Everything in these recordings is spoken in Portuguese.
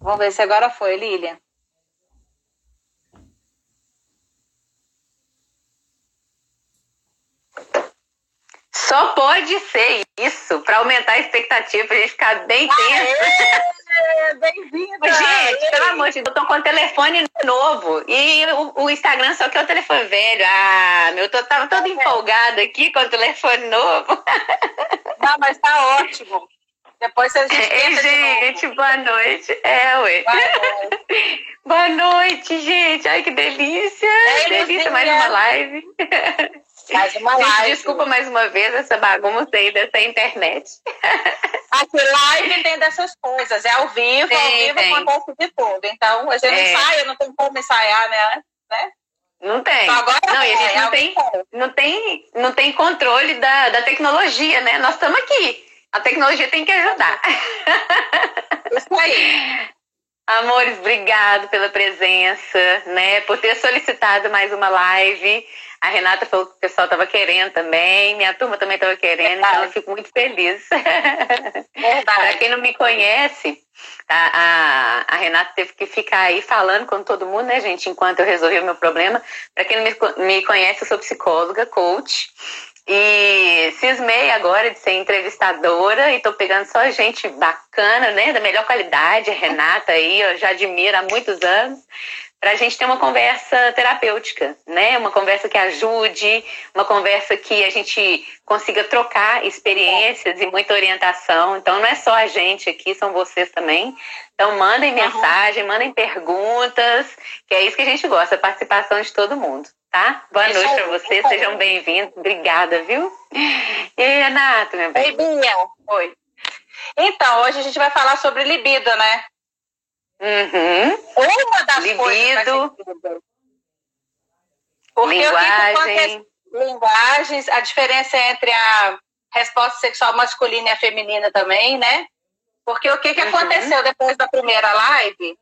Vamos ver se agora foi, Lilian. Só pode ser isso, para aumentar a expectativa, para a gente ficar bem tenso. Bem-vinda! Gente, pelo amor de Deus, eu tô com um telefone novo. E o, o, Instagram só que é o telefone velho. Ah, meu, eu tava toda empolgada aqui com o telefone novo. Não, mas tá ótimo. Depois a gente Ei, gente, boa noite. É, ué. Boa noite. boa noite, gente. Ai, que delícia. Ei, delícia, mais uma live. Mais uma live. Gente, desculpa mais uma vez essa bagunça aí dessa internet. Aqui, live tem dessas coisas. É ao vivo, tem, ao vivo tem. acontece de tudo. Então, a gente é. ensaia, não tem como ensaiar, né? né? Não tem. Então, agora não, e a gente é, não, tem, não, tem, não tem controle da, da tecnologia, né? Nós estamos aqui. A tecnologia tem que ajudar. Isso aí. Amores, obrigado pela presença, né? Por ter solicitado mais uma live. A Renata falou que o pessoal estava querendo também, minha turma também estava querendo, Verdade. então eu fico muito feliz. Para quem não me conhece, a, a, a, Renata teve que ficar aí falando com todo mundo, né, gente, enquanto eu resolvi o meu problema. Para quem não me, me conhece, eu sou psicóloga, coach. E cismei agora de ser entrevistadora e tô pegando só gente bacana, né? Da melhor qualidade. Renata aí, eu já admiro há muitos anos. Para a gente ter uma conversa terapêutica, né? Uma conversa que ajude, uma conversa que a gente consiga trocar experiências e muita orientação. Então, não é só a gente aqui, são vocês também. Então, mandem mensagem, mandem perguntas, que é isso que a gente gosta, a participação de todo mundo tá? Boa Isso noite para vocês, sejam bem-vindos. Obrigada, viu? E aí, Renata, meu bem? Binha. Oi. Então, hoje a gente vai falar sobre libido, né? Uhum. Uma das libido, coisas Porque linguagem. linguagens, a diferença entre a resposta sexual masculina e a feminina também, né? Porque o que, que uhum. aconteceu depois da primeira live?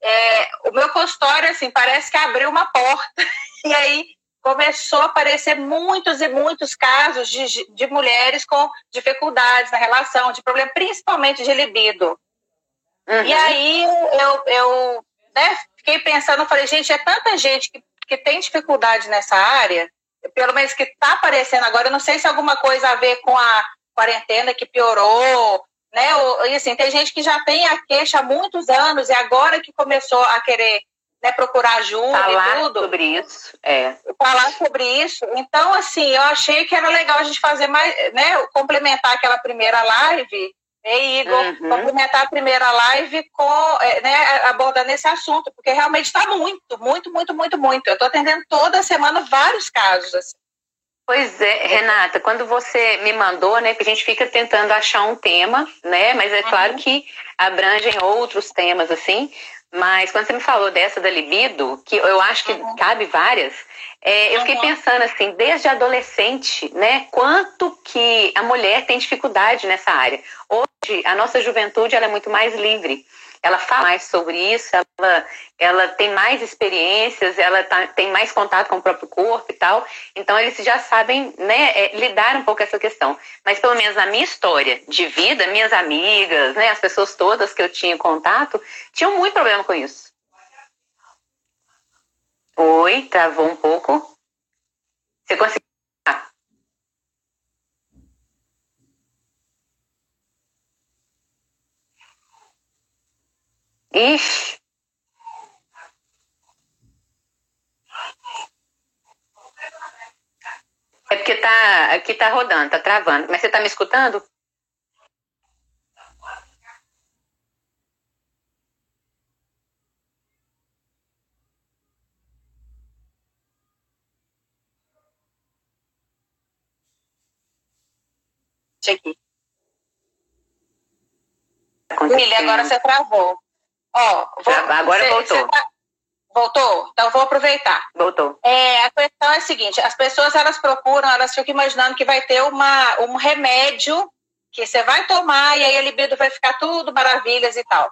É, o meu consultório, assim, parece que abriu uma porta E aí começou a aparecer muitos e muitos casos de, de mulheres com dificuldades na relação, de problema principalmente de libido. Uhum. E aí eu, eu né, fiquei pensando, falei, gente, é tanta gente que, que tem dificuldade nessa área, pelo menos que está aparecendo agora, eu não sei se alguma coisa a ver com a quarentena que piorou, né? Ou, e assim, tem gente que já tem a queixa há muitos anos e agora que começou a querer né, procurar ajuda falar e tudo. sobre isso, é. Falar sobre isso. Então, assim, eu achei que era legal a gente fazer mais, né, complementar aquela primeira live, né, Igor, uhum. complementar a primeira live com, é, né, abordando esse assunto, porque realmente está muito, muito, muito, muito, muito. Eu estou atendendo toda semana vários casos, assim. Pois é, Renata, quando você me mandou, né, que a gente fica tentando achar um tema, né, mas é claro uhum. que abrangem outros temas, assim, mas quando você me falou dessa da libido, que eu acho que uhum. cabe várias, é, eu fiquei pensando assim, desde adolescente, né, quanto que a mulher tem dificuldade nessa área. Hoje, a nossa juventude ela é muito mais livre ela fala mais sobre isso, ela, ela tem mais experiências, ela tá, tem mais contato com o próprio corpo e tal. Então, eles já sabem né, é, lidar um pouco essa questão. Mas, pelo menos na minha história de vida, minhas amigas, né, as pessoas todas que eu tinha contato, tinham muito problema com isso. Oi, travou um pouco. Você conseguiu? Ixi. É porque tá, aqui tá rodando, tá travando. Mas você tá me escutando? Aqui. Milha, agora você travou. Ó, vou, agora voltou. Tá, voltou? Então vou aproveitar. Voltou. É, a questão é a seguinte: as pessoas elas procuram, elas ficam imaginando que vai ter uma, um remédio que você vai tomar e aí a libido vai ficar tudo maravilhas e tal. O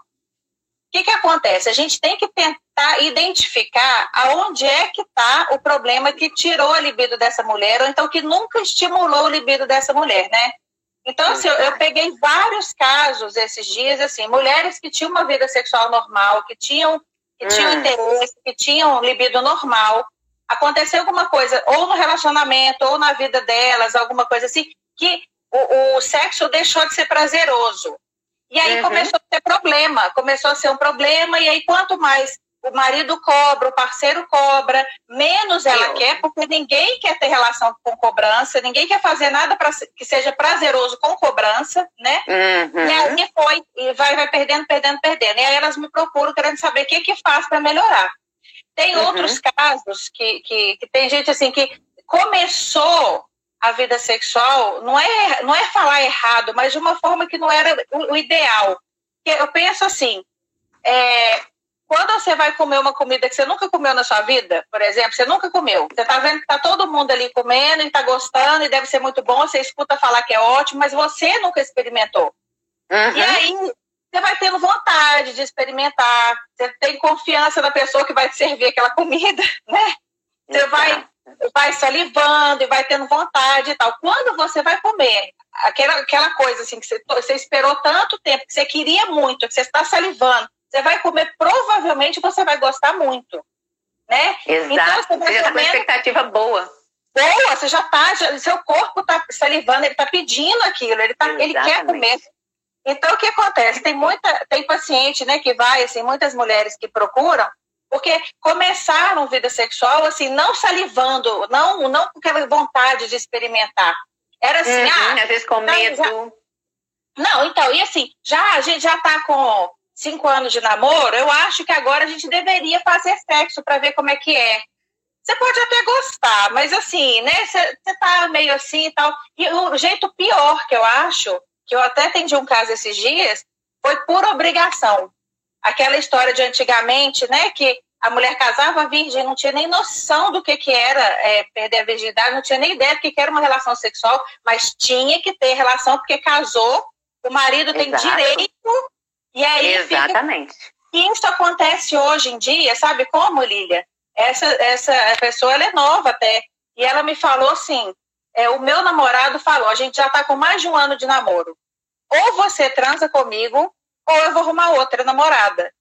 que, que acontece? A gente tem que tentar identificar aonde é que está o problema que tirou a libido dessa mulher, ou então que nunca estimulou o libido dessa mulher, né? Então, assim, eu, eu, peguei vários casos esses dias, assim, mulheres que tinham uma vida sexual normal, que tinham, que tinham hum. interesse, que tinham libido normal, aconteceu alguma coisa, ou no relacionamento, ou na vida delas, alguma coisa assim, que o, o sexo deixou de ser prazeroso. E aí uhum. começou a ter problema, começou a ser um problema, e aí quanto mais o marido cobra, o parceiro cobra, menos ela Eu. quer, porque ninguém quer ter relação com cobrança, ninguém quer fazer nada para que seja prazeroso com cobrança, né? Uhum. E aí foi, e vai, vai perdendo, perdendo, perdendo. E aí elas me procuram querendo saber o que que faz para melhorar. Tem uhum. outros casos que, que, que tem gente assim que começou a vida sexual, não é, não é falar errado, mas de uma forma que não era o, o ideal. Eu penso assim, é, quando você vai comer uma comida que você nunca comeu na sua vida, por exemplo, você nunca comeu, você está vendo que está todo mundo ali comendo e está gostando e deve ser muito bom, você escuta falar que é ótimo, mas você nunca experimentou. Uhum. E aí você vai tendo vontade de experimentar, você tem confiança na pessoa que vai te servir aquela comida, né? Você vai, vai salivando e vai tendo vontade e tal. Quando você vai comer aquela, aquela coisa assim que você, você esperou tanto tempo, que você queria muito, que você está salivando, você vai comer, provavelmente você vai gostar muito, né? Exato, então, você, você já está com expectativa boa. Boa, você já está, seu corpo está salivando, ele está pedindo aquilo, ele, tá, ele quer comer. Então, o que acontece? Tem muita, tem paciente, né, que vai, assim, muitas mulheres que procuram, porque começaram vida sexual, assim, não salivando, não, não com aquela vontade de experimentar. Era assim, uhum, ah, às vezes com medo. Já... Não, então, e assim, já a gente já está com cinco anos de namoro, eu acho que agora a gente deveria fazer sexo para ver como é que é. Você pode até gostar, mas assim, né? Você tá meio assim e tal. E o jeito pior que eu acho, que eu até atendi um caso esses dias, foi por obrigação. Aquela história de antigamente, né? Que a mulher casava virgem, não tinha nem noção do que, que era é, perder a virgindade, não tinha nem ideia do que, que era uma relação sexual, mas tinha que ter relação porque casou, o marido Exato. tem direito e aí Exatamente. Fica... Isso acontece hoje em dia, sabe como, Lília? Essa, essa pessoa ela é nova até. E ela me falou assim: é, o meu namorado falou, a gente já está com mais de um ano de namoro. Ou você transa comigo, ou eu vou arrumar outra namorada.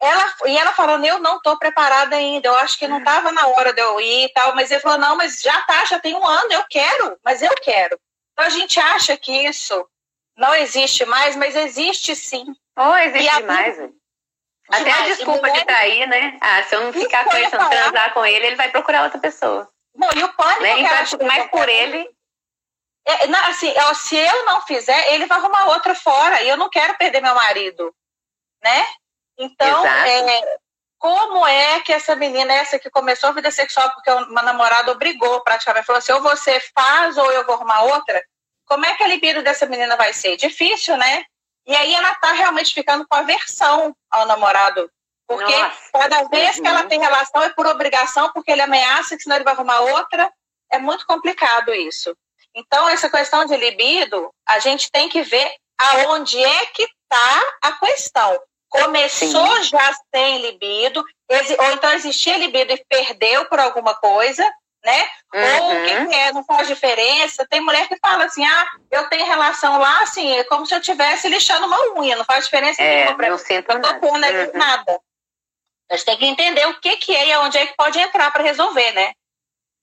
Ela, e ela falou, eu não estou preparada ainda, eu acho que não estava na hora de eu ir e tal, mas ele falou, não, mas já tá, já tem um ano, eu quero, mas eu quero. Então a gente acha que isso não existe mais, mas existe sim. Oh, existe a... demais. Até demais. a desculpa mulher... de trair, né? Ah, se eu não ficar com ele, se eu não transar com ele, ele vai procurar outra pessoa. Não, e o pânico né? então, mais por ele. É, não, assim, se eu não fizer, ele vai arrumar outra fora. E eu não quero perder meu marido. Né? Então, é, como é que essa menina, essa que começou a vida sexual porque uma namorada obrigou praticamente, falou assim, ou você faz ou eu vou arrumar outra, como é que a libido dessa menina vai ser? Difícil, né? E aí ela tá realmente ficando com aversão ao namorado. Porque Nossa. cada vez uhum. que ela tem relação é por obrigação, porque ele ameaça que senão ele vai arrumar outra. É muito complicado isso. Então, essa questão de libido, a gente tem que ver aonde é que está a questão. Começou Sim. já sem libido, ou então existia libido e perdeu por alguma coisa, né? Uhum. Ou o que, que, é, não faz diferença. Tem mulher que fala assim, ah, eu tenho relação lá, assim, é como se eu estivesse lixando uma unha, não faz diferença é, nenhuma. Não sinto eu tô nada. Com, né, uhum. nada. A gente tem que entender o que, que é e aonde é que pode entrar para resolver, né?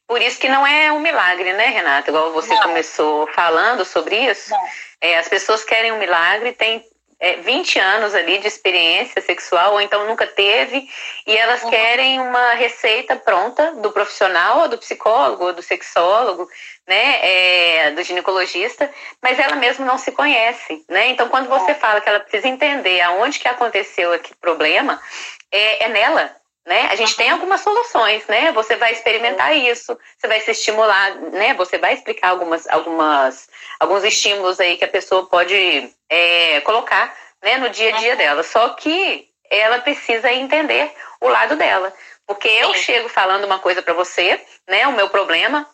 Por isso que não é um milagre, né, Renata? Igual você não. começou falando sobre isso. É, as pessoas querem um milagre, tem é, 20 anos ali de experiência sexual, ou então nunca teve, e elas uhum. querem uma receita pronta do profissional, ou do psicólogo, ou do sexólogo, né, é, do ginecologista, mas ela mesma não se conhece, né? Então, quando você fala que ela precisa entender aonde que aconteceu aquele problema, é, é nela, né? A gente tem algumas soluções, né? Você vai experimentar isso, você vai se estimular, né? Você vai explicar algumas, algumas, alguns estímulos aí que a pessoa pode é, colocar, né? No dia a dia dela. Só que ela precisa entender o lado dela, porque eu chego falando uma coisa para você, né? O meu problema,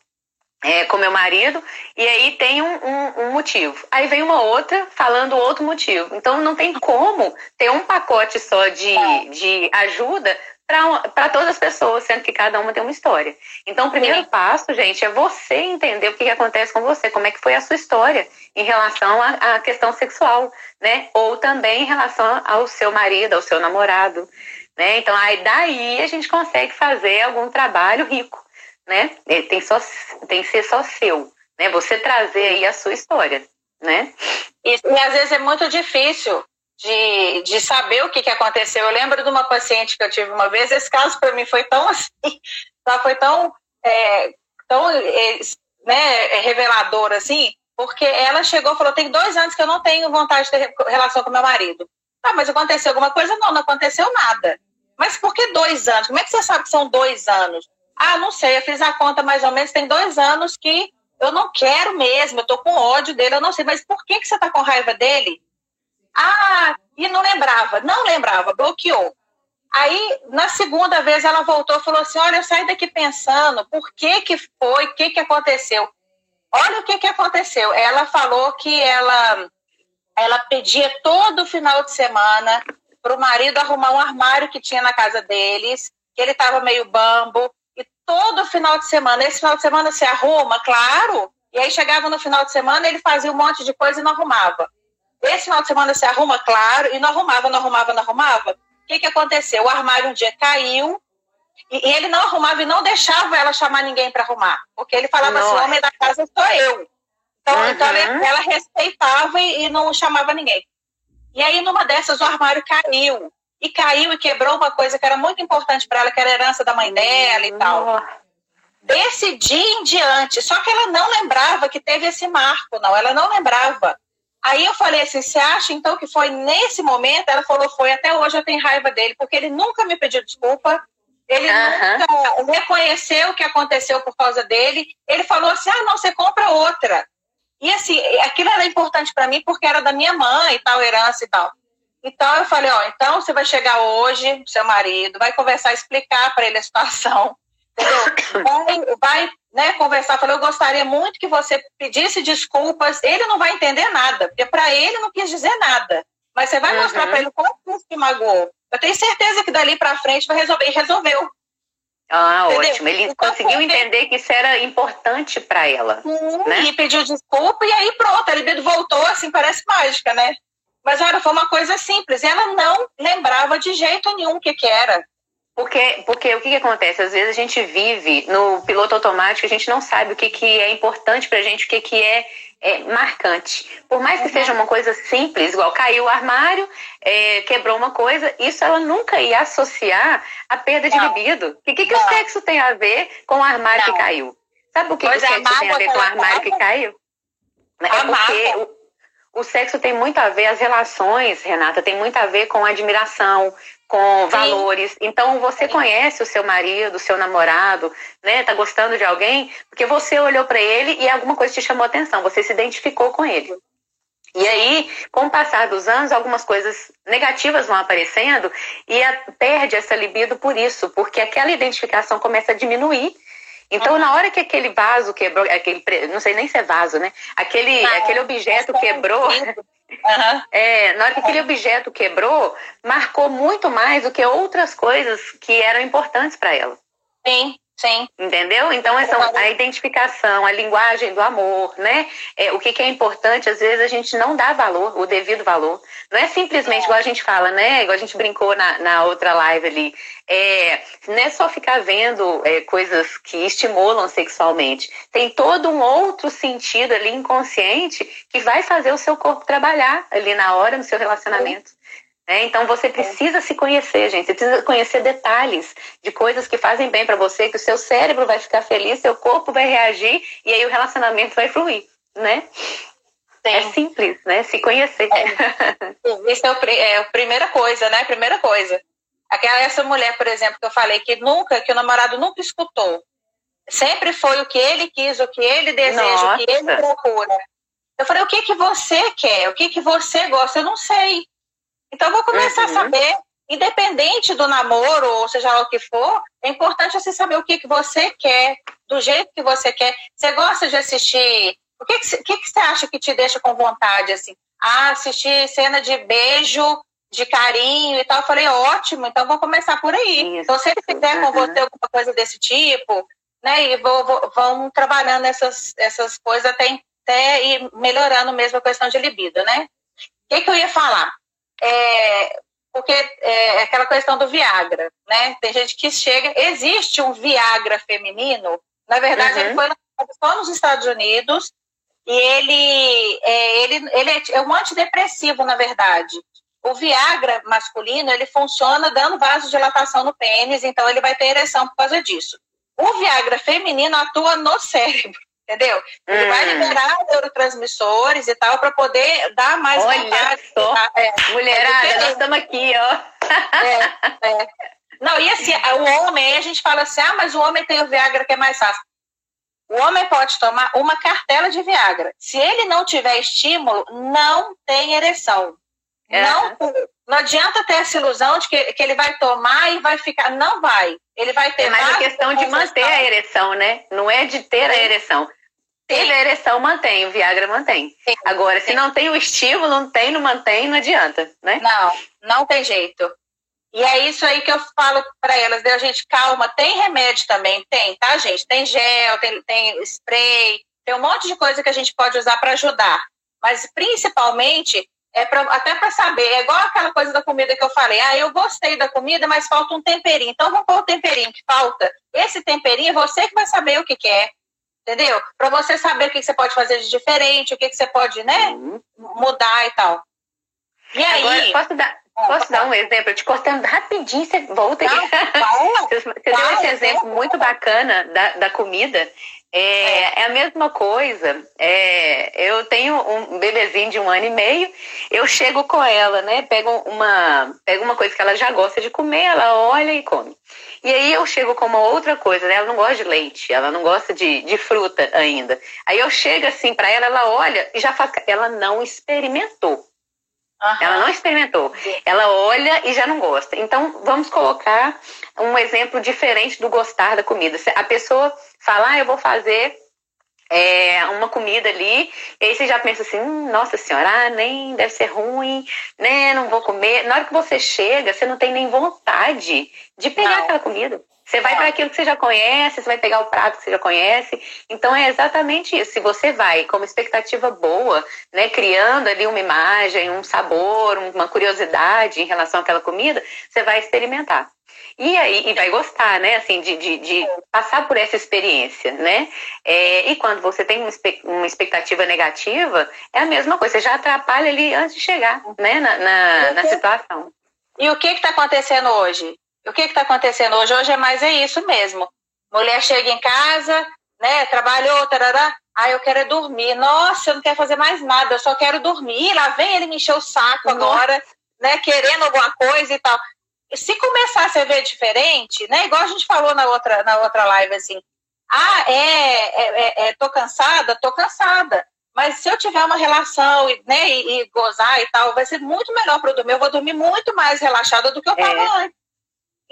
é, com meu marido, e aí tem um, um, um, motivo. Aí vem uma outra falando outro motivo. Então não tem como ter um pacote só de, de ajuda para todas as pessoas, sendo que cada uma tem uma história. Então, o primeiro Sim. passo, gente, é você entender o que, que, acontece com você, como é que foi a sua história em relação à, à questão sexual, né? Ou também em relação ao seu marido, ao seu namorado, né? Então, aí daí a gente consegue fazer algum trabalho rico, né? Tem, só, tem que ser só seu, né? Você trazer aí a sua história, né? E, e às vezes é muito difícil de, de saber o que, que aconteceu. Eu lembro de uma paciente que eu tive uma vez, esse caso para mim foi tão assim, tá? foi tão, é, tão é, né, revelador assim, porque ela chegou e falou: tem dois anos que eu não tenho vontade de ter relação com meu marido. Ah, mas aconteceu alguma coisa? Não, não aconteceu nada. Mas por que dois anos? Como é que você sabe que são dois anos? Ah, não sei, eu fiz a conta mais ou menos, tem dois anos que eu não quero mesmo, eu tô com ódio dele, eu não sei, mas por que, que você tá com raiva dele? Ah, e não lembrava, não lembrava, bloqueou. Aí, na segunda vez, ela voltou e falou assim: Olha, eu saí daqui pensando, por que que foi, o que que aconteceu? Olha o que que aconteceu. Ela falou que ela, ela pedia todo final de semana para o marido arrumar um armário que tinha na casa deles, que ele estava meio bambo, e todo final de semana, esse final de semana se arruma, claro, e aí chegava no final de semana, ele fazia um monte de coisa e não arrumava. Esse final de semana se arruma, claro, e não arrumava, não arrumava, não arrumava. O que, que aconteceu? O armário um dia caiu e, ele não arrumava e não deixava ela chamar ninguém para arrumar. Porque ele falava Nossa. assim: o homem da casa sou eu. Então, uhum. então ela, ela, respeitava e, e não chamava ninguém. E aí, numa dessas, o armário caiu. E caiu e quebrou uma coisa que era muito importante para ela, que era a herança da mãe dela e tal. Desse dia em diante. Só que ela não lembrava que teve esse marco, não. Ela não lembrava. Aí eu falei assim: você acha então que foi nesse momento? Ela falou: foi. Até hoje eu tenho raiva dele, porque ele nunca me pediu desculpa, ele uhum. nunca reconheceu o que aconteceu por causa dele. Ele falou assim: ah, não, você compra outra. E assim, aquilo era importante para mim porque era da minha mãe e tal, herança e tal. Então eu falei: ó, então você vai chegar hoje, seu marido, vai conversar, explicar para ele a situação. Vai, vai né, conversar, falou, eu gostaria muito que você pedisse desculpas. Ele não vai entender nada, porque para ele não quis dizer nada. Mas você vai uhum. mostrar para ele como que magoou. Eu tenho certeza que dali para frente vai resolver. E resolveu. Ah, Entendeu? ótimo. Ele então, conseguiu entender que isso era importante para ela. Sim, né? E pediu desculpa, e aí pronto, a libido voltou, assim, parece mágica, né? Mas olha, foi uma coisa simples. Ela não lembrava de jeito nenhum o que, que era. Porque, porque o que, que, acontece? Às vezes a gente vive no piloto automático, a gente não sabe o que, que é importante pra gente, o que, que é, é marcante. Por mais que uhum. seja uma coisa simples, igual caiu o armário, é, quebrou uma coisa, isso ela nunca ia associar a perda de não. libido. O que, que, o sexo tem a ver com o armário não. que caiu? Sabe o que, que o sexo tem a ver com o armário que caiu? É porque o, sexo tem muito a ver, as relações, Renata, tem muito a ver com admiração, com Sim. valores. Então você conhece o seu marido, o seu namorado, né? Tá gostando de alguém porque você olhou para ele e alguma coisa te chamou atenção, você se identificou com ele. E aí, com o passar dos anos, algumas coisas negativas vão aparecendo e a, perde essa libido por isso, porque aquela identificação começa a diminuir. Então, na hora que aquele vaso quebrou, aquele, não sei nem se é vaso, né? Aquele, não, aquele objeto quebrou, Uhum. É, na hora que aquele objeto quebrou, marcou muito mais do que outras coisas que eram importantes para ela. Sim, sim. Entendeu? Então, essa, a identificação, a linguagem do amor, né? É, o que, que, é importante, às vezes a gente não dá valor, o devido valor. Não é simplesmente é. igual a gente fala, né? Igual a gente brincou na, na outra live ali. É, não é só ficar vendo é, coisas que estimulam sexualmente. Tem todo um outro sentido ali inconsciente que vai fazer o seu corpo trabalhar ali na hora, no seu relacionamento. É, então você precisa se conhecer, gente. Você precisa conhecer detalhes de coisas que fazem bem para você, que o seu cérebro vai ficar feliz, seu corpo vai reagir e aí o relacionamento vai fluir, né? Sim. É simples, né? Se conhecer. É. Isso é, o, é a primeira coisa, né? Primeira coisa. Aquela essa mulher, por exemplo, que eu falei que nunca, que o namorado nunca escutou. Sempre foi o que ele quis, o que ele deseja, Nossa. o que ele procura. Eu falei, o que que você quer? O que que você gosta? Eu não sei. Então eu vou começar uhum. a saber, independente do namoro, ou seja lá o que for, é importante você saber o que que você quer, do jeito que você quer. Você gosta de assistir? O que que, que, que você acha que te deixa com vontade assim? Ah, assistir cena de beijo de carinho e tal. Eu falei, ótimo, então vou começar por aí. Isso. Então, se ele fizer com você alguma coisa desse tipo, né, e vou, vou, vão trabalhando essas, essas coisas até, até ir melhorando mesmo a questão de libido, né? O que, que eu ia falar? É, porque é aquela questão do Viagra, né? Tem gente que chega, existe um Viagra feminino, na verdade, uhum. ele foi só nos Estados Unidos, e ele é, ele, ele é, é um antidepressivo, na verdade. O Viagra masculino, ele funciona dando vasodilatação no pênis, então ele vai ter ereção por causa disso. O Viagra feminino atua no cérebro, entendeu? Ele hum. vai liberar neurotransmissores e tal para poder dar mais Olha vontade. Só. Tá? É, Mulherada, é nós estamos aqui, ó. É, é. Não, e assim, o homem, a gente fala assim, ah, mas o homem tem o Viagra que é mais fácil. O homem pode tomar uma cartela de Viagra. Se ele não tiver estímulo, não tem ereção. É. Não, não adianta ter essa ilusão de que, que ele vai tomar e vai ficar. Não vai. Ele vai ter. É mais a questão de manter a ereção, né? Não é de ter a ereção. Teve a ereção, mantém, o Viagra mantém. Sim. Agora, se Sim. não tem o estímulo, não tem, não mantém, não adianta, né? Não, não tem jeito. E é isso aí que eu falo para elas, a gente, calma, tem remédio também, tem, tá, gente? Tem gel, tem, tem spray, tem um monte de coisa que a gente pode usar para ajudar. Mas principalmente é pra, até para saber, é igual aquela coisa da comida que eu falei, ah, eu gostei da comida, mas falta um temperinho. Então vamos pôr o temperinho que falta. Esse temperinho é você que vai saber o que, que é. Entendeu? Para você saber o que, que, você pode fazer de diferente, o que, que você pode, né, uhum. mudar e tal. E aí. Agora, posso dar, Posso dar um exemplo? Eu te cortando rapidinho, você volta aqui. você, você deu esse exemplo muito bacana da, da comida. É, é, a mesma coisa. É, eu tenho um bebezinho de um ano e meio, eu chego com ela, né? Pego uma, pego uma coisa que ela já gosta de comer, ela olha e come. E aí eu chego com uma outra coisa, né? Ela não gosta de leite, ela não gosta de, de fruta ainda. Aí eu chego assim para ela, ela olha e já faz. Ela não experimentou. Uhum. Ela não experimentou. Ela olha e já não gosta. Então, vamos colocar um exemplo diferente do gostar da comida. A pessoa fala, ah, eu vou fazer é, uma comida ali, e aí você já pensa assim, hum, nossa senhora, ah, nem deve ser ruim, né, não vou comer. Na hora que você chega, você não tem nem vontade de pegar não. aquela comida. Você vai para aquilo que você já conhece, você vai pegar o prato que você já conhece. Então é exatamente isso. Se você vai com uma expectativa boa, né, criando ali uma imagem, um sabor, uma curiosidade em relação àquela comida, você vai experimentar. E aí, e vai gostar, né? Assim, de, de, de passar por essa experiência, né? É, e quando você tem uma expectativa negativa, é a mesma coisa, você já atrapalha ali antes de chegar, né? Na, na, na situação. E o que está acontecendo hoje? O que está acontecendo hoje? Hoje é mais é isso mesmo. Mulher chega em casa, né? Trabalhou, tarará. Ah, eu quero é dormir. Nossa, eu não quero fazer mais nada, eu só quero dormir. E lá vem ele me encher o saco Nossa. agora, né? Querendo alguma coisa e tal. Se começar a se ver diferente, né? Igual a gente falou na outra, na outra live, assim. Ah, é, é, é, é tô cansada? Tô cansada. Mas se eu tiver uma relação né, e, e gozar e tal, vai ser muito melhor para eu dormir. Eu vou dormir muito mais relaxada do que eu estava é. antes.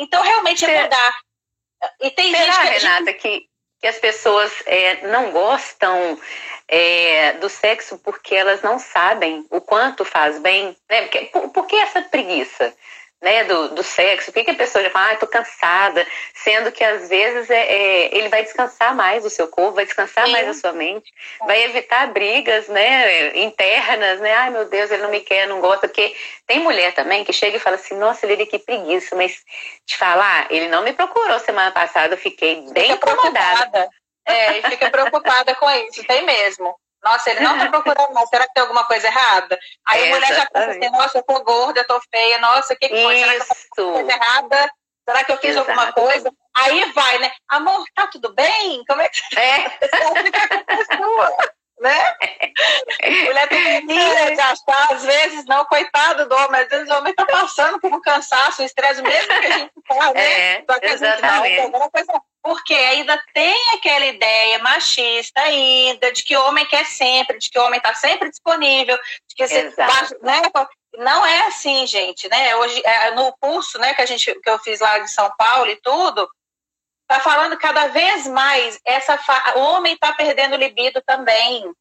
Então, realmente é mudar. E tem Será, gente que Renata, que, que as pessoas é, não gostam é, do sexo porque elas não sabem o quanto faz bem? Né? Porque, por, por que essa preguiça? Né, do, do sexo, por que, que a pessoa já fala, ah, tô cansada, sendo que às vezes é, é, ele vai descansar mais o seu corpo, vai descansar Sim. mais a sua mente, vai evitar brigas, né, internas, né, ai meu Deus, ele não me quer, não gosta, porque tem mulher também que chega e fala assim, nossa, ele que preguiça, mas te falar, ele não me procurou semana passada, eu fiquei bem fica incomodada. É, e fica preocupada com isso, tem mesmo. Nossa, ele não tá procurando mais. Será que tem alguma coisa errada? Aí a mulher já pensa assim, nossa, eu tô gorda, eu tô feia, nossa, o que, que foi? Será que eu fiz coisa errada? Será que eu fiz Exato. alguma coisa? Aí vai, né? Amor, tá tudo bem? Como é que você é. tá? né? Mulher tem mania de achar, às vezes, não, coitado do homem, às vezes o homem tá passando por um cansaço, um estresse, mesmo que a gente tá, né? É, Só que a gente não, alguma coisa porque ainda tem aquela ideia machista ainda de que o homem quer sempre, de que o homem está sempre disponível, de que você, né? Não é assim, gente, né? Hoje é, no curso, né, que a gente que eu fiz lá de São Paulo e tudo, tá falando cada vez mais essa fa... o homem está perdendo libido também.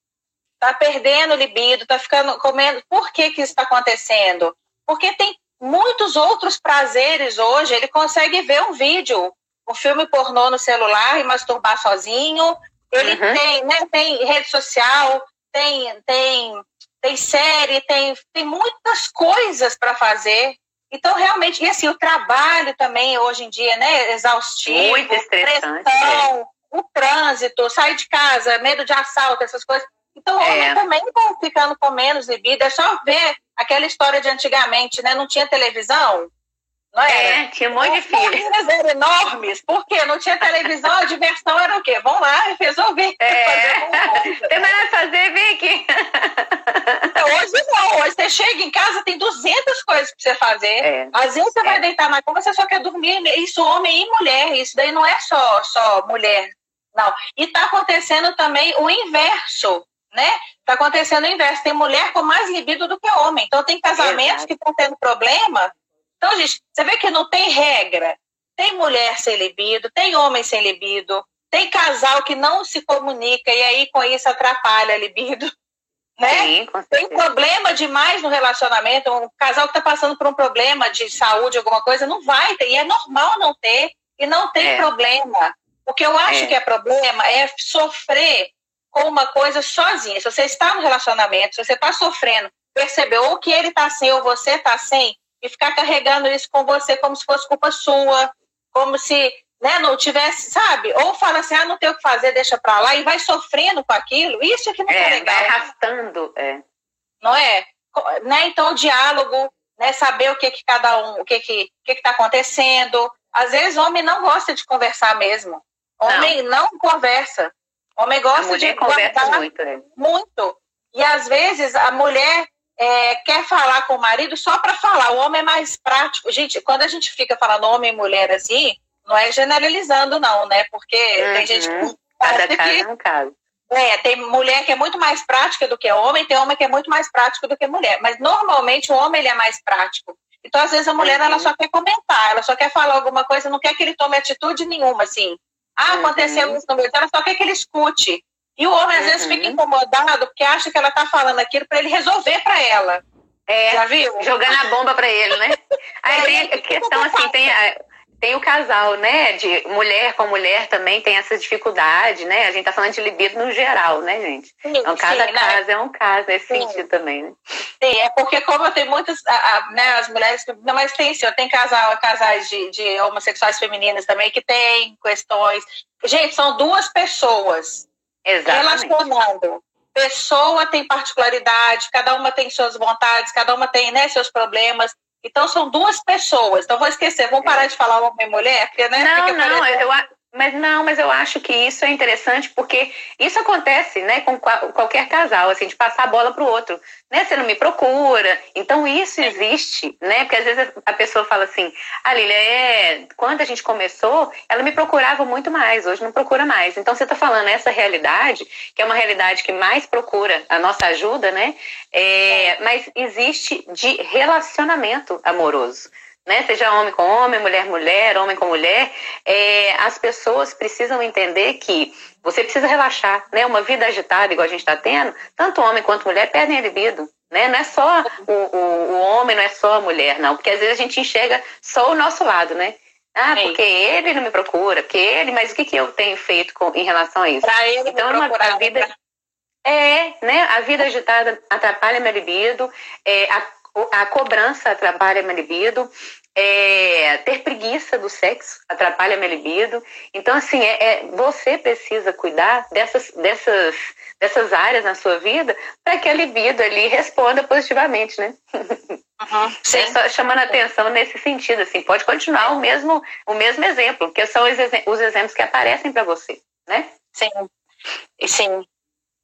Tá perdendo libido, tá ficando comendo. Por que que isso está acontecendo? Porque tem muitos outros prazeres hoje. Ele consegue ver um vídeo, um filme pornô no celular e masturbar sozinho. Ele uhum. tem, né, tem rede social, tem, tem, tem série, tem, tem muitas coisas para fazer. Então, realmente, e assim, o trabalho também hoje em dia, né, exaustivo, Muito estressante, pressão, é. o trânsito, sair de casa, medo de assalto, essas coisas. Então, o homem é. também está ficando com menos libido. É só ver aquela história de antigamente, né? Não tinha televisão. Não era? É, tinha um monte de filhos. eram enormes, porque não tinha televisão, a diversão era o quê? Vão lá resolver. É. Tem mais a fazer, vem aqui. Hoje não, hoje você chega em casa, tem 200 coisas para você fazer. É. Às vezes você é. vai deitar na cama, você só quer dormir. Isso homem e mulher, isso daí não é só, só mulher, não. E está acontecendo também o inverso né? Está acontecendo o inverso. Tem mulher com mais libido do que homem. Então, tem casamentos Exato. que estão tendo problema. Então, gente, você vê que não tem regra. Tem mulher sem libido, tem homem sem libido, tem casal que não se comunica e aí com isso atrapalha a libido. Né? Sim, tem problema demais no relacionamento. Um casal que está passando por um problema de saúde, alguma coisa, não vai ter. E é normal não ter. E não tem é. problema. O que eu acho é. que é problema é sofrer com uma coisa sozinha. Se você está no relacionamento, se você está sofrendo, perceber ou que ele está sem ou você está sem, e ficar carregando isso com você como se fosse culpa sua, como se né, não tivesse, sabe? Ou fala assim, ah, não tem o que fazer, deixa pra lá, e vai sofrendo com aquilo. Isso é que não é, é legal. Vai arrastando, é. Não é? Né? Então, o diálogo, né, saber o que que cada um, o que que, o que que tá acontecendo. Às vezes, o homem não gosta de conversar mesmo. Homem não, não conversa. Homem gosta de conversa muito, né? muito. E às vezes a mulher é, quer falar com o marido só para falar. O homem é mais prático. Gente, quando a gente fica falando homem e mulher assim, não é generalizando, não, né? Porque uhum. tem gente que. Cada caso é um caso. É, tem mulher que é muito mais prática do que homem, tem homem que é muito mais prático do que mulher. Mas normalmente o homem ele é mais prático. Então, às vezes, a mulher uhum. ela só quer comentar, ela só quer falar alguma coisa, não quer que ele tome atitude nenhuma, assim. Ah, aconteceu uhum. isso no meu ela só quer que ele escute. E o homem às vezes fica uhum. incomodado porque acha que ela está falando aquilo para ele resolver para ela. É, Já viu? Jogando a bomba para ele, né? Aí tem a questão assim, tem a, tem o casal, né? De mulher com mulher também tem essa dificuldade, né? A gente tá falando de libido no geral, né, gente? Sim, então, cada sim, caso né? é um caso nesse sim. sentido também, né? Sim, é porque como tem muitas, né, as mulheres, não, mas tem sim, tem casal, casais de, de homossexuais femininas também que tem questões. Gente, são duas pessoas Exatamente. relacionando. Pessoa tem particularidade, cada uma tem suas vontades, cada uma tem né, seus problemas. Então são duas pessoas. Então vou esquecer, vamos parar de falar homem e mulher, porque né? Não, não, eu, mas não, mas eu acho que isso é interessante porque isso acontece, né, com qualquer casal, assim, de passar a bola para o outro, né? Você não me procura, então isso existe, né? Porque às vezes a pessoa fala assim, a ah, Lília, é, quando a gente começou, ela me procurava muito mais, hoje não procura mais. Então você está falando essa realidade, que é uma realidade que mais procura a nossa ajuda, né? É, mas existe de relacionamento amoroso né? Seja homem com homem, mulher mulher, homem com mulher, é, as pessoas precisam entender que você precisa relaxar, né? Uma vida agitada, igual a gente está tendo, tanto homem quanto mulher perdem a libido. Né? Não é só o, o, o, homem, não é só a mulher, não. Porque às vezes a gente enxerga só o nosso lado, né? Ah, porque ele não me procura, porque ele, mas o que, que eu tenho feito com, em relação a isso? Pra ele então, uma, a vida. É, né? A vida agitada atrapalha minha libido, é, a a cobrança atrapalha minha libido, é, ter preguiça do sexo atrapalha minha libido. Então, assim, é, é você precisa cuidar dessas, dessas, dessas áreas na sua vida para que a libido ali responda positivamente, né? Uhum, sim. Só chamando atenção nesse sentido, assim, pode continuar o mesmo, o mesmo exemplo, que são os, os exemplos que aparecem para você, né? Sim, sim.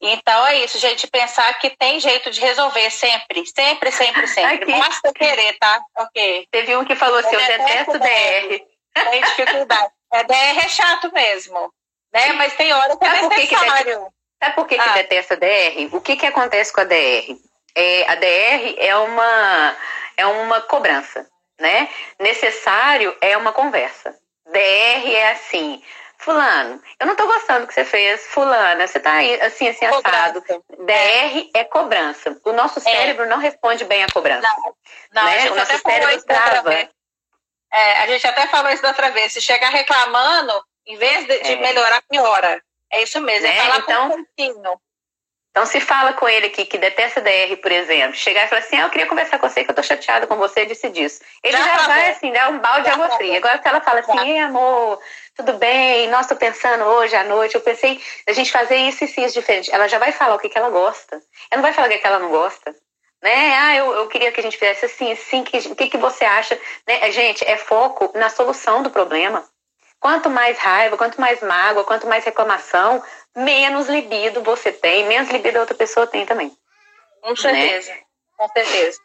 Então é isso, gente, pensar que tem jeito de resolver sempre, sempre, sempre, sempre. Aqui. Basta querer, tá? Ok. Teve um que falou assim, eu, detesto DR. Tem dificuldade. É, DR é chato mesmo, né? Mas tem hora que é Sabe necessário. Sabe por que, ah. que detesta DR? O que, que acontece com a DR? É, a DR é uma, é uma cobrança, né? Necessário é uma conversa. DR é assim, fulano, eu não tô gostando do que você fez, fulana, você tá aí, assim, assim, assado. DR é. cobrança. O nosso é. cérebro é. não responde bem à cobrança. Não, não né? o nosso cérebro trava. É, a gente até falou isso da outra vez. Se chegar reclamando, em vez de, de é. melhorar, piora. É isso mesmo, é né? falar então, com um então, se fala com ele aqui que detesta DR, por exemplo, chegar e falar assim: ah, eu queria conversar com você, que eu tô chateada com você, disse disso. Ele já, já vai assim, dar um balde de água fria. Agora, se ela fala assim: ei, amor, tudo bem, nossa, tô pensando hoje à noite, eu pensei a gente fazer isso e isso diferente. Ela já vai falar o que, que ela gosta. Ela não vai falar o que, que ela não gosta. Né? Ah, eu, eu queria que a gente fizesse assim, assim, o que, que, que você acha? Né? Gente, é foco na solução do problema. Quanto mais raiva, quanto mais mágoa, quanto mais reclamação, menos libido você tem, menos libido a outra pessoa tem também. Com né? certeza, né? com certeza.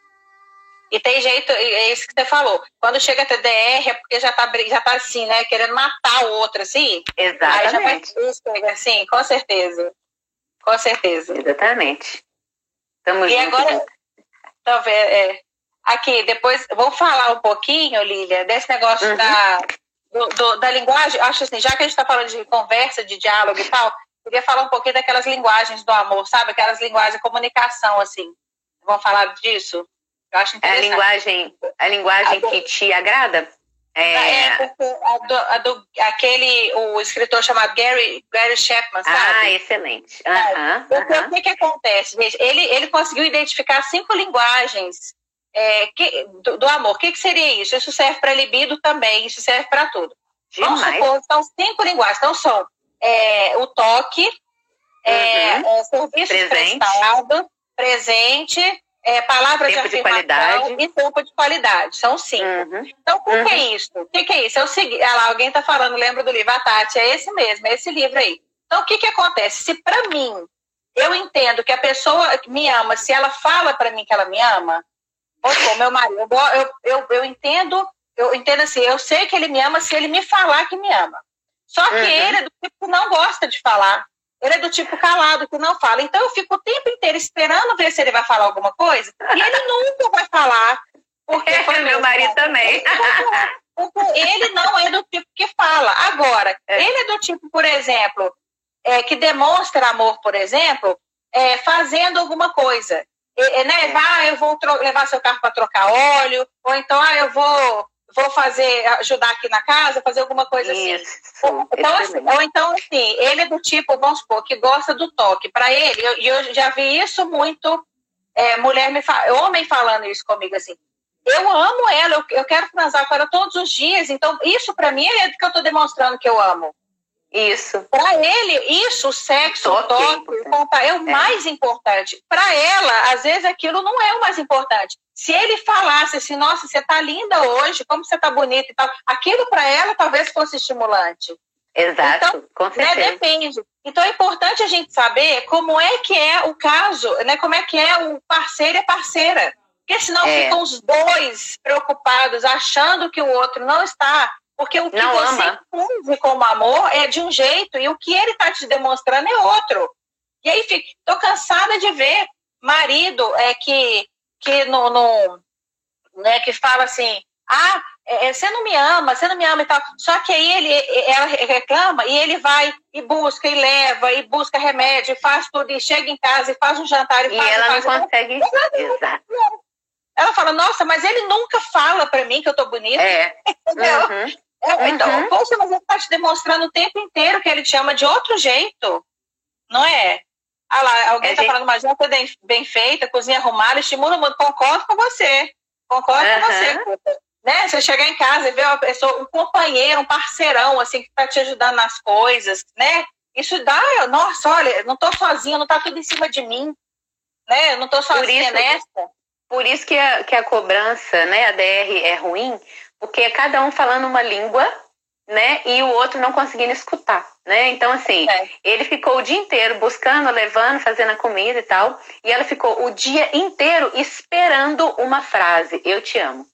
E tem jeito, é isso que você falou. Quando chega a TDR é porque já tá, já tá assim, né? Querendo matar o outro, assim. Exatamente. Aí já vai assim, com certeza. Com certeza. Exatamente. Tamo e junto. agora, talvez, é, aqui, depois, vou falar um pouquinho, Lília, desse negócio uhum. da, do, do, da linguagem. Acho assim, já que a gente está falando de conversa, de diálogo e tal, queria falar um pouquinho daquelas linguagens do amor, sabe? Aquelas linguagens de comunicação, assim. Vamos falar disso? Eu acho interessante. É a linguagem, a linguagem a do... que te agrada? É, é a do, a aquele, o escritor chamado Gary, Gary Chapman, sabe? Ah, excelente. Uhum, é, o que, que acontece? Ele, ele conseguiu identificar cinco linguagens é, que, do, do, amor. O que, que seria isso? Isso serve para libido também, isso serve para tudo. Demais. Vamos supor, são cinco linguagens. Então, são é, o toque, é, uhum. é, serviço presente. prestado, presente, é, palavras tempo de afirmação de e tempo de qualidade. São cinco. Uhum. Então, o uhum. que é uhum. isso? O que, que, é isso? É o seguinte, ah lá, alguém está falando, lembra do livro, a Tati, é esse mesmo, é esse livro aí. Então, o que, que acontece? Se para mim, eu entendo que a pessoa me ama, se ela fala para mim que ela me ama, ou meu marido, eu, eu, eu entendo, eu entendo assim, eu sei que ele me ama se ele me falar que me ama. Só que uhum. ele é do tipo que não gosta de falar. Ele é do tipo calado, que não fala. Então eu fico o tempo inteiro esperando ver se ele vai falar alguma coisa. E ele nunca vai falar. Porque é, meu marido também. Porque ele não é do tipo que fala. Agora, é. ele é do tipo, por exemplo, é, que demonstra amor, por exemplo, é, fazendo alguma coisa. É, né? Ah, eu vou levar seu carro para trocar óleo, ou então, ah, eu vou vou fazer, ajudar aqui na casa, fazer alguma coisa assim. Isso, assim. Então, assim, ou então, assim, ele é do tipo, vamos supor, que gosta do toque. Para ele, e eu, eu, já vi isso muito, é, mulher me homem falando isso comigo assim. Eu amo ela, eu, eu quero transar com ela todos os dias, então isso para mim é que eu estou demonstrando que eu amo. Isso. Para ele, isso, o sexo, o toque, o contato, é o é. mais importante. Para ela, às vezes aquilo não é o mais importante. Se ele falasse assim, nossa, você tá linda hoje, como você tá bonita e tal, aquilo para ela talvez fosse estimulante. Exato, então, com né, certeza. Né, depende. Então é importante a gente saber como é que é o caso, né? Como é que é o parceiro e parceira. Porque senão é. ficam os dois preocupados, achando que o outro não está porque o que não você ama. entende como amor é de um jeito e o que ele está te demonstrando é outro. E aí, tô cansada de ver marido é que, que no, no né, que fala assim, ah, é, é, você não me ama, você não me ama e tal. Só que aí ele, ela reclama e ele vai e busca e leva e busca remédio, e faz tudo e chega em casa e faz um jantar e, e faz. ela faz, não consegue. Exato. Ela fala, nossa, mas ele nunca fala para mim que eu tô bonita. É. Uhum. É, então, uhum. poxa, mas ele está te demonstrando o tempo inteiro que ele te ama de outro jeito, não é? Ah lá, alguém está é, falando uma janta bem, bem feita, cozinha arrumada, estimula muito. Concordo com você. Concordo uhum. com você. Né? Você chegar em casa e ver uma pessoa, um companheiro, um parceirão, assim, que está te ajudando nas coisas, né? Isso dá, nossa, olha, não estou sozinha, não está tudo em cima de mim, né? Eu não estou sozinha por isso, nessa. Por isso que a, que a cobrança, né, a DR é ruim, porque é cada um falando uma língua, né? E o outro não conseguindo escutar, né? Então, assim, é. ele ficou o dia inteiro buscando, levando, fazendo a comida e tal. E ela ficou o dia inteiro esperando uma frase: Eu te amo.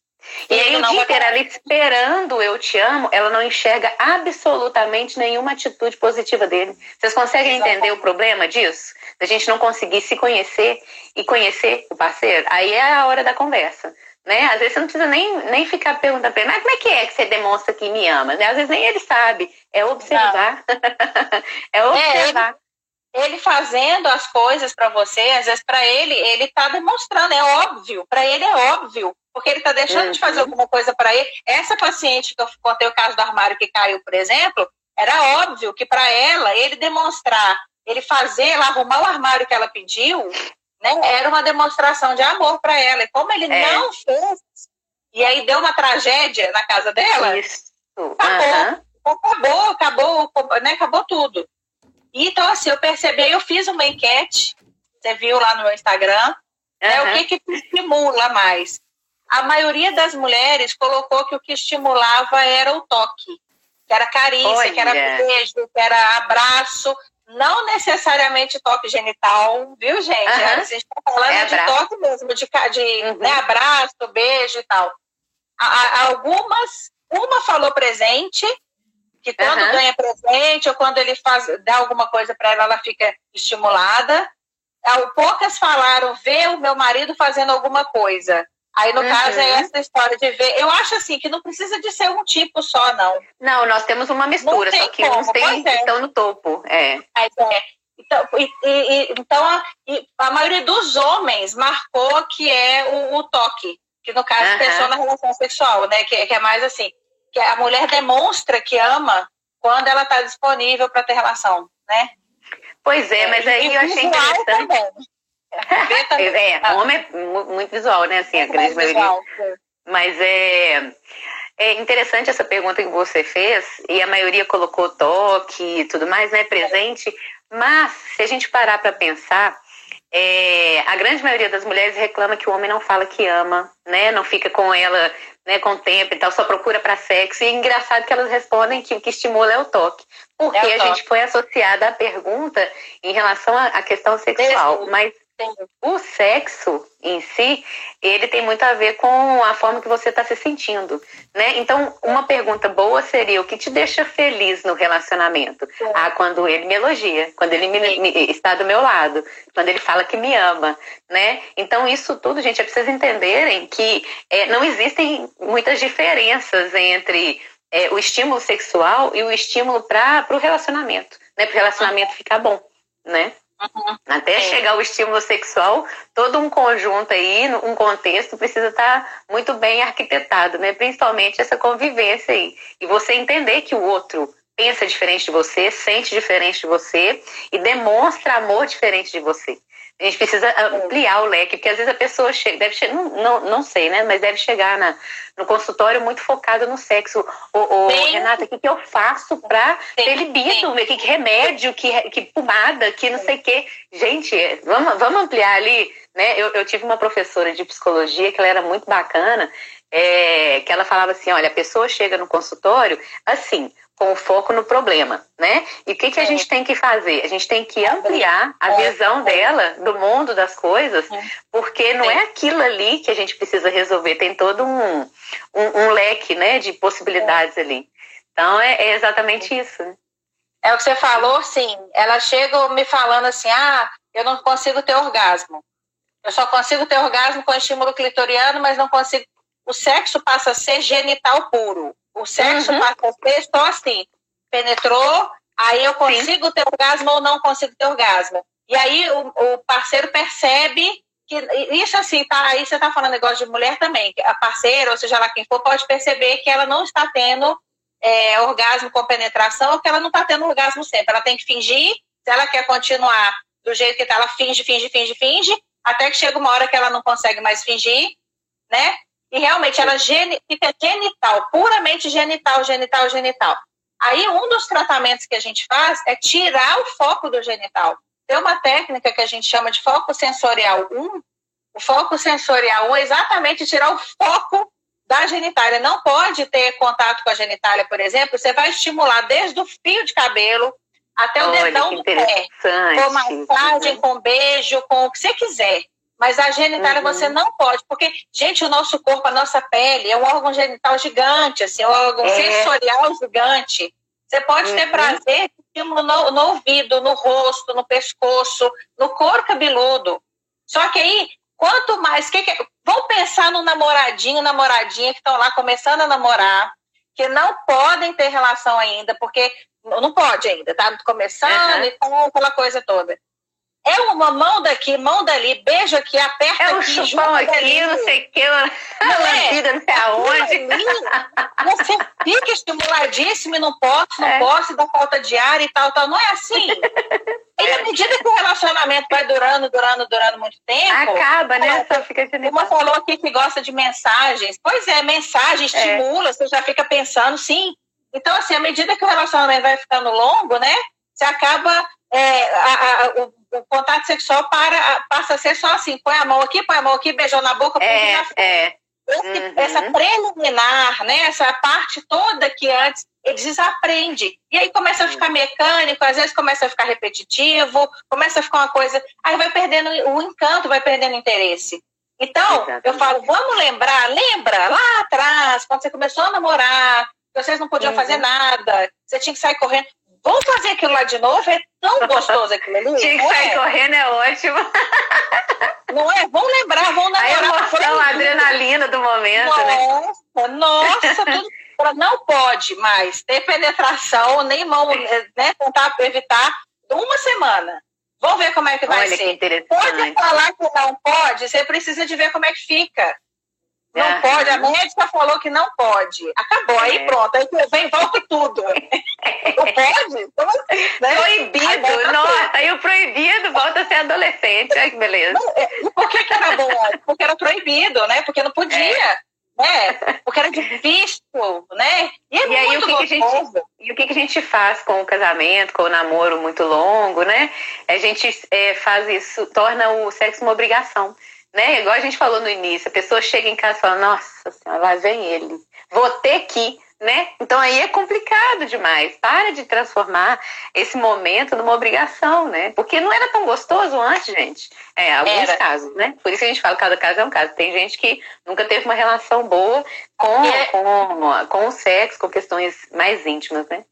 E, e aí, o dia inteiro, ela esperando eu te amo, ela não enxerga absolutamente nenhuma atitude positiva dele. Vocês conseguem entender o problema disso? Da gente não conseguir se conhecer e conhecer o parceiro? Aí é a hora da conversa né? Às vezes você não precisa nem, nem ficar perguntando ele, mas como é que é que você demonstra que me ama? Né? Às vezes nem ele sabe. É observar. é observar. É, ele, ele, fazendo as coisas para você, às vezes para ele, ele tá demonstrando, é óbvio. Para ele é óbvio. Porque ele tá deixando uhum. de fazer uhum. alguma coisa para ele. Essa paciente que eu contei o caso do armário que caiu, por exemplo, era óbvio que para ela, ele demonstrar, ele fazer, ela arrumar o armário que ela pediu, né? Era uma demonstração de amor para ela. E como ele é. não fez, e aí deu uma tragédia na casa dela, Isso. acabou, uhum. acabou, acabou, né? Acabou tudo. E, então, assim, eu percebi, eu fiz uma enquete, você viu lá no meu Instagram, uhum. né, o que, que estimula mais. A maioria das mulheres colocou que o que estimulava era o toque, que era carícia, Olha. que era beijo, que era abraço, não necessariamente toque genital, viu, gente? Uhum. A gente está falando é de toque mesmo, de, de uhum. né, abraço, beijo e tal. A, algumas, uma falou presente, que quando uhum. ganha presente ou quando ele faz, dá alguma coisa para ela, ela fica estimulada. Poucas falaram ver o meu marido fazendo alguma coisa. Aí, no uhum. caso, é essa história de ver. Eu acho assim que não precisa de ser um tipo só, não. Não, nós temos uma mistura, só que como, uns tem, é. estão no topo. É. é. Então, e, e, então a, a, maioria dos homens marcou que é o, o toque, que no caso uhum. pessoa na relação sexual, né? Que, que é mais assim, que a mulher demonstra que ama quando ela está disponível para ter relação, né? Pois é, mas aí eu achei interessante. Também. É, ah. homem é muito visual, né? Assim, a grande maioria. Mas é, é interessante essa pergunta que você fez, e a maioria colocou toque e tudo mais, né? Presente. Mas, se a gente parar para pensar, é, a grande maioria das mulheres reclama que o homem não fala que ama, né? Não fica com ela né, com o tempo e tal, só procura para sexo. E é engraçado que elas respondem que o que estimula é o toque. Porque é o toque. a gente foi associada à pergunta em relação à questão sexual. Mas o sexo em si, ele tem muito a ver com a forma que você está se sentindo, né? Então, uma pergunta boa seria o que te deixa feliz no relacionamento? Ah, quando ele me elogia, quando ele me, me, está do meu lado, quando ele fala que me ama, né? Então, isso tudo, gente, é preciso entenderem que é, não existem muitas diferenças entre é, o estímulo sexual e o estímulo para o relacionamento, né? Para o relacionamento ficar bom, né? Até é. chegar o estímulo sexual, todo um conjunto aí, um contexto precisa estar tá muito bem arquitetado, né? Principalmente essa convivência aí. E você entender que o outro pensa diferente de você, sente diferente de você e demonstra amor diferente de você. A gente precisa ampliar o leque, porque às vezes a pessoa chega, deve chegar, não, não, não sei, né? Mas deve chegar na, no consultório muito focado no sexo. Ô, ô Renata, o que, que eu faço para ter libido? Que, que remédio, que, que pomada, que não sei o quê. Gente, vamos, vamos ampliar ali, né? Eu, eu tive uma professora de psicologia que ela era muito bacana, é, que ela falava assim: olha, a pessoa chega no consultório assim, com o foco no problema, né? E o que, que a gente tem que fazer? A gente tem que ampliar a visão dela do mundo das coisas, porque não é aquilo ali que a gente precisa resolver, tem todo um, um, um leque né, de possibilidades ali. Então é, é, exatamente isso. É o que você falou, sim. Ela chega me falando assim: ah, eu não consigo ter orgasmo. Eu só consigo ter orgasmo com estímulo clitoriano, mas não consigo. O sexo passa a ser genital puro. O sexo uhum. passa a ser só assim. Penetrou, aí eu consigo Sim. ter orgasmo ou não consigo ter orgasmo. E aí o, o, parceiro percebe que isso assim, tá? Aí você tá falando negócio de mulher também, a parceira, ou seja lá quem for, pode perceber que ela não está tendo é, orgasmo com penetração ou que ela não está tendo orgasmo sempre. Ela tem que fingir, se ela quer continuar do jeito que tá, ela finge, finge, finge, finge, até que chega uma hora que ela não consegue mais fingir, né? E realmente ela fica genital, puramente genital, genital, genital. Aí um dos tratamentos que a gente faz é tirar o foco do genital. Tem uma técnica que a gente chama de foco sensorial 1. O foco sensorial 1 é exatamente tirar o foco da genitália. Não pode ter contato com a genitália, por exemplo, você vai estimular desde o fio de cabelo até o Olha, dedão do pé. Com massagem, com beijo, com o que você quiser. Mas a genitália uhum. você não pode, porque, gente, o nosso corpo, a nossa pele é um órgão genital gigante, assim, um órgão é. sensorial gigante. Você pode uhum. ter prazer no, no ouvido, no rosto, no pescoço, no couro cabeludo. Só que aí Quanto mais. Que que, vão pensar no namoradinho, namoradinha que estão lá começando a namorar, que não podem ter relação ainda, porque não pode ainda, tá começando uhum. e com aquela coisa toda. É uma mão daqui, mão dali, beijo aqui, aperta é um aqui. chupão aqui, dali. não sei o que, não é? não sei aonde. Você fica estimuladíssimo e não posso, não é. posso, dá falta de ar e tal, tal. Não é assim. E à medida que o relacionamento vai durando, durando, durando muito tempo. Acaba, né? Só fica uma falou aqui que gosta de mensagens. Pois é, mensagem é. estimula, é. você já fica pensando, sim. Então, assim, à medida que o relacionamento vai ficando longo, né? Você acaba. É, a, a, o, o, contato sexual para, passa a ser só assim: põe a mão aqui, põe a mão aqui, beijou na boca, é, na é. Esse, uhum. Essa preliminar, né? Essa parte toda que antes eles desaprendem. E aí começa a ficar mecânico, às vezes começa a ficar repetitivo, começa a ficar uma coisa. Aí vai perdendo o encanto, vai perdendo o interesse. Então, Exatamente. eu falo, vamos lembrar, lembra lá atrás, quando você começou a namorar, vocês não podiam uhum. fazer nada, você tinha que sair correndo. Vamos fazer aquilo lá de novo? É tão gostoso aquilo ali. Tinha que sair é? correndo, é ótimo. Não é? Vamos lembrar, vamos namorar. A emoção, a adrenalina do momento, nossa, né? Nossa, tudo. Não pode mais ter penetração, nem mão, né? Tentar evitar uma semana. Vamos ver como é que vai Olha ser. Que pode falar que não pode, você precisa de ver como é que fica. Não ah, pode, a médica falou que não pode. Acabou, aí é. pronto, aí vem, volta tudo. não pode? Então, né? Proibido, nossa, aí o proibido volta a ser adolescente, ai que beleza. Não, é, por que, que era bom? Porque era proibido, né? Porque não podia. É. Né? Porque era difícil, né? E, é e aí o que, que, a gente e o que, que a gente faz com o casamento, com o namoro muito longo, né? A gente é, faz isso, torna o sexo uma obrigação né? Igual a gente falou no início, a pessoa chega em casa e fala, nossa senhora, lá vem ele, vou ter que, né? Então aí é complicado demais. Para de transformar esse momento numa obrigação, né? Porque não era tão gostoso antes, gente. É, alguns era. casos, né? Por isso que a gente fala que cada caso é um caso. Tem gente que nunca teve uma relação boa com, é... com, com o sexo, com questões mais íntimas, né?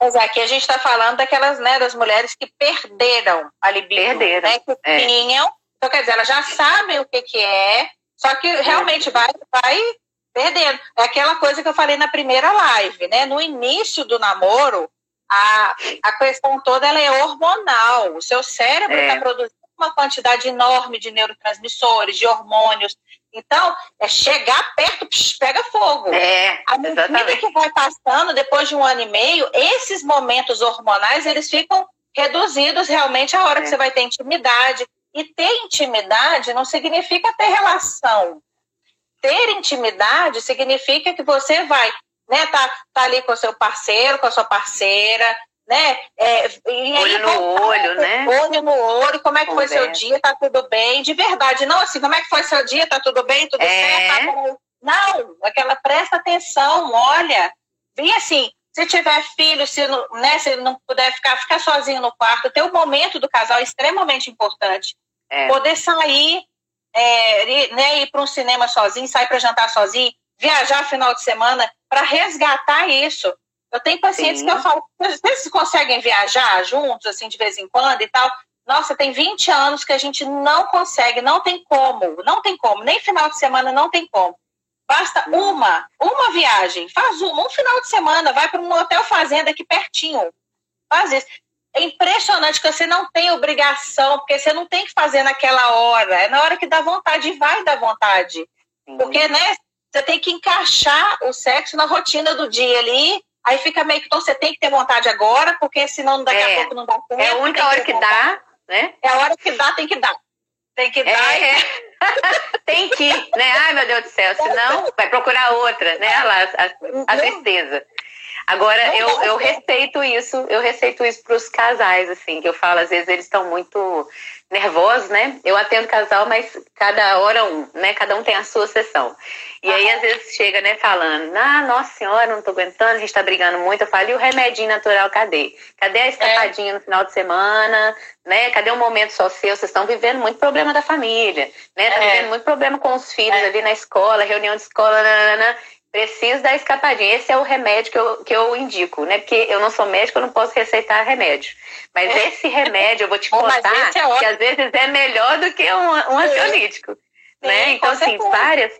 Mas aqui a gente está falando daquelas, né, das mulheres que perderam a libido, perderam, né, que é. tinham então, quer dizer, elas já sabem o que, que é, só que realmente vai, vai perdendo. É aquela coisa que eu falei na primeira live, né? No início do namoro, a, a questão toda ela é hormonal. O seu cérebro está é. produzindo uma quantidade enorme de neurotransmissores, de hormônios. Então, é chegar perto, psh, pega fogo. É, a medida que vai passando, depois de um ano e meio, esses momentos hormonais, eles ficam reduzidos realmente a hora é. que você vai ter intimidade, e ter intimidade não significa ter relação. Ter intimidade significa que você vai, né, tá, tá ali com o seu parceiro, com a sua parceira, né? É, olho no olho, né? Olho no olho, como é que Conversa. foi seu dia? Tá tudo bem? De verdade, não assim, como é que foi seu dia? Tá tudo bem? Tudo é. certo? Não, aquela presta atenção, olha. E assim, se tiver filho, se não, né, se não puder ficar, ficar sozinho no quarto, ter o momento do casal é extremamente importante. É. Poder sair, é, né, ir para um cinema sozinho, sair para jantar sozinho, viajar final de semana, para resgatar isso. Eu tenho pacientes Sim. que eu falo, vocês conseguem viajar juntos, assim, de vez em quando e tal? Nossa, tem 20 anos que a gente não consegue, não tem como, não tem como, nem final de semana não tem como. Basta uma, uma viagem, faz uma, um final de semana, vai para um hotel fazenda aqui pertinho. Faz isso é impressionante que você não tem obrigação, porque você não tem que fazer naquela hora. É na hora que dá vontade e vai dar vontade. Porque, né, você tem que encaixar o sexo na rotina do dia ali. Aí fica meio que, então você tem que ter vontade agora, porque senão daqui é. a pouco não dá tempo. É a única hora que, dá, né? É a hora que dá, tem que dar. Tem que dar. É. Tem que, né? Ai, meu Deus do céu, senão vai procurar outra, né? A, a, a tristeza. Agora, eu, eu receito isso, eu receito isso para os casais, assim, que eu falo, às vezes eles estão muito nervosos, né? Eu atendo casal, mas cada hora um, né? Cada um tem a sua sessão. E aí, às vezes, chega, né, falando, ah, nossa senhora, não tô aguentando, a gente tá brigando muito. Eu falo, e o remedinho natural, cadê? Cadê a escapadinha é. no final de semana? Né? Cadê um momento só seu? Vocês estão vivendo muito problema da família, né? Tá é. vivendo muito problema com os filhos é. ali na escola, reunião de escola, nanana. Preciso dar escapadinha. Esse é o remédio que eu, que eu indico, né? Porque eu não sou médico, eu não posso receitar remédio. Mas é. esse remédio, eu vou te contar, é que às vezes é melhor do que um, um é. ansiolítico. Né? Então, assim, várias,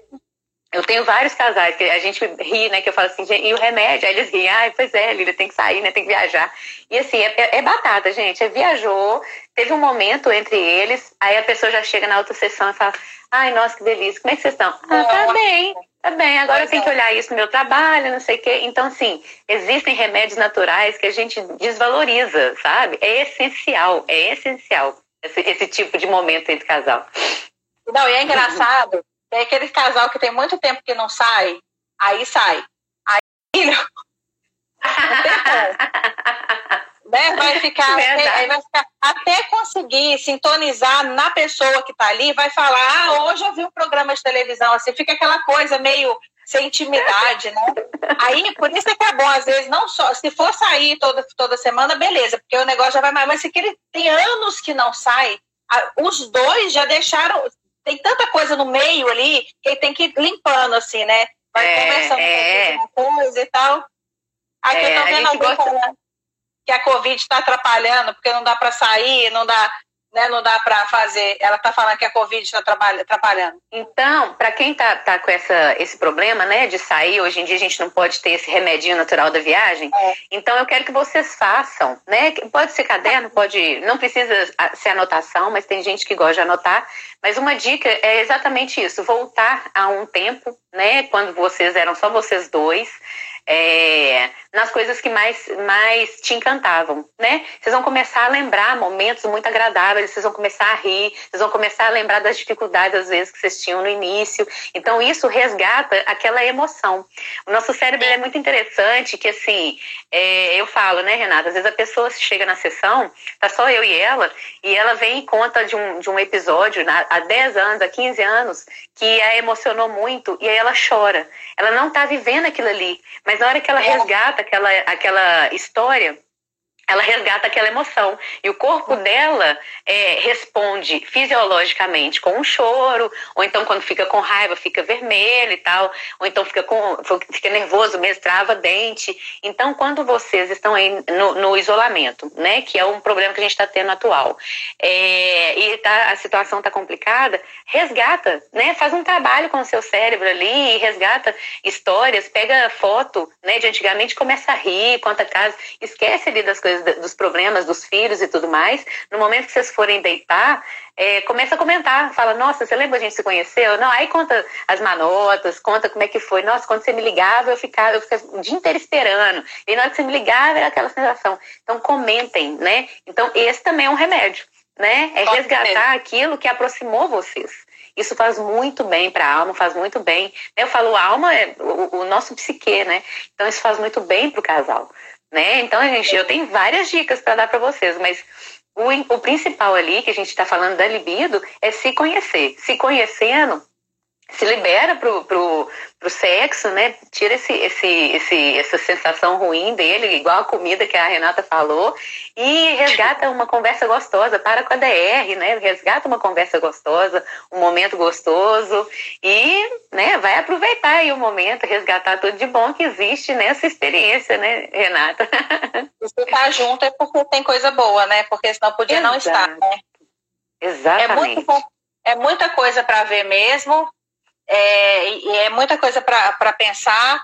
eu tenho vários casais que a gente ri, né? Que eu falo assim, e o remédio? Aí eles riem, ah, pois é, Lília, tem que sair, né? Tem que viajar. E assim, é, é, é, batata, gente. É viajou, teve um momento entre eles, aí a pessoa já chega na outra sessão e fala, ai, nossa, que delícia, como é que vocês estão? Ah, tá bem, tá bem, agora tenho é. que olhar isso no meu trabalho, não sei o quê. Então, assim, existem remédios naturais que a gente desvaloriza, sabe? É essencial, é essencial esse, esse tipo de momento entre casal. Não, e é engraçado tem aquele casal que tem muito tempo que não sai, aí sai. Aí não, né? vai, ficar, aí vai ficar até conseguir sintonizar na pessoa que está ali, vai falar, ah, hoje eu vi um programa de televisão, assim, fica aquela coisa meio sem intimidade, né? Aí, por isso é que é bom, às vezes, não só, se for sair toda, toda semana, beleza, porque o negócio já vai mais, mas se ele tem anos que não sai, os dois já deixaram, tem tanta coisa no meio ali que ele tem que ir limpando, assim, né? Vai é, conversando é. com coisa e tal. Aqui é, eu tô vendo alguém gosta... falando que a Covid está atrapalhando, porque não dá para sair, não dá né, não dá para fazer. Ela está falando que a Covid está atrapalhando. Então, para quem está tá com essa, esse problema né, de sair, hoje em dia a gente não pode ter esse remedinho natural da viagem. É. Então, eu quero que vocês façam. Né? Pode ser caderno, pode. Não precisa ser anotação, mas tem gente que gosta de anotar. Mas uma dica é exatamente isso: voltar a um tempo, né, quando vocês eram só vocês dois é, nas coisas que mais, mais te encantavam, né? Vocês vão começar a lembrar momentos muito agradáveis, vocês vão começar a rir, vocês vão começar a lembrar das dificuldades, às vezes, que vocês tinham no início. Então, isso resgata aquela emoção. O nosso cérebro é muito interessante, que assim, é, eu falo, né, Renata? Às vezes a pessoa chega na sessão, tá só eu e ela, e ela vem e conta de um, de um episódio há 10 anos, há 15 anos, que a emocionou muito, e aí ela chora. Ela não tá vivendo aquilo ali, mas mas na hora que ela resgata aquela, aquela história, ela resgata aquela emoção. E o corpo dela é, responde fisiologicamente com um choro, ou então quando fica com raiva fica vermelho e tal, ou então fica, com, fica nervoso mesmo, trava dente. Então, quando vocês estão aí no, no isolamento, né, que é um problema que a gente está tendo atual, é, e tá, a situação está complicada, resgata, né, faz um trabalho com o seu cérebro ali, resgata histórias, pega foto né, de antigamente, começa a rir, conta casos, esquece ali das coisas dos problemas dos filhos e tudo mais, no momento que vocês forem deitar, é, começa a comentar, fala, nossa, você lembra a gente se conheceu? Não, aí conta as manotas, conta como é que foi. Nossa, quando você me ligava, eu ficava, eu ficava o dia inteiro esperando. E na hora que você me ligava, era aquela sensação. Então, comentem, né? Então, esse também é um remédio, né? É resgatar aquilo que aproximou vocês. Isso faz muito bem para a alma, faz muito bem. Eu falo, alma é o, o nosso psique, né? Então, isso faz muito bem para o casal né? Então, gente, eu tenho várias dicas para dar para vocês, mas o, o principal ali que a gente está falando da libido é se conhecer. Se conhecendo, se libera pro, pro, pro sexo, né? Tira esse, esse, esse, essa sensação ruim dele, igual a comida que a Renata falou, e resgata uma conversa gostosa, para com a DR, né? Resgata uma conversa gostosa, um momento gostoso e, né, vai aproveitar aí o momento, resgatar tudo de bom que existe nessa experiência, né, Renata? Se tá junto é porque tem coisa boa, né? Porque senão podia Exato. não estar, né? Exatamente. É, muito, é muita coisa para ver mesmo, é, é muita coisa para pensar,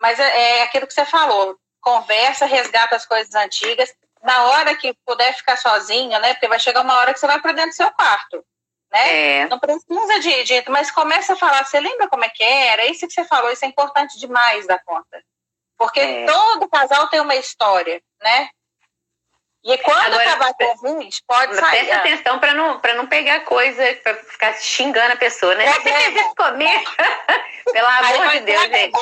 mas é, é aquilo que você falou, conversa, resgata as coisas antigas, na hora que puder ficar sozinho, né? Porque vai chegar uma hora que você vai para dentro do seu quarto, né? É. Não precisa de, de, mas começa a falar, você lembra como é que era? Isso que você falou, isso é importante demais da conta. Porque é. todo casal tem uma história, né? E quando Agora, acabar a Covid, pode sair. Presta atenção para não, não pegar coisa, para ficar xingando a pessoa, né? É, Você isso comigo? Pelo amor de Deus, gente.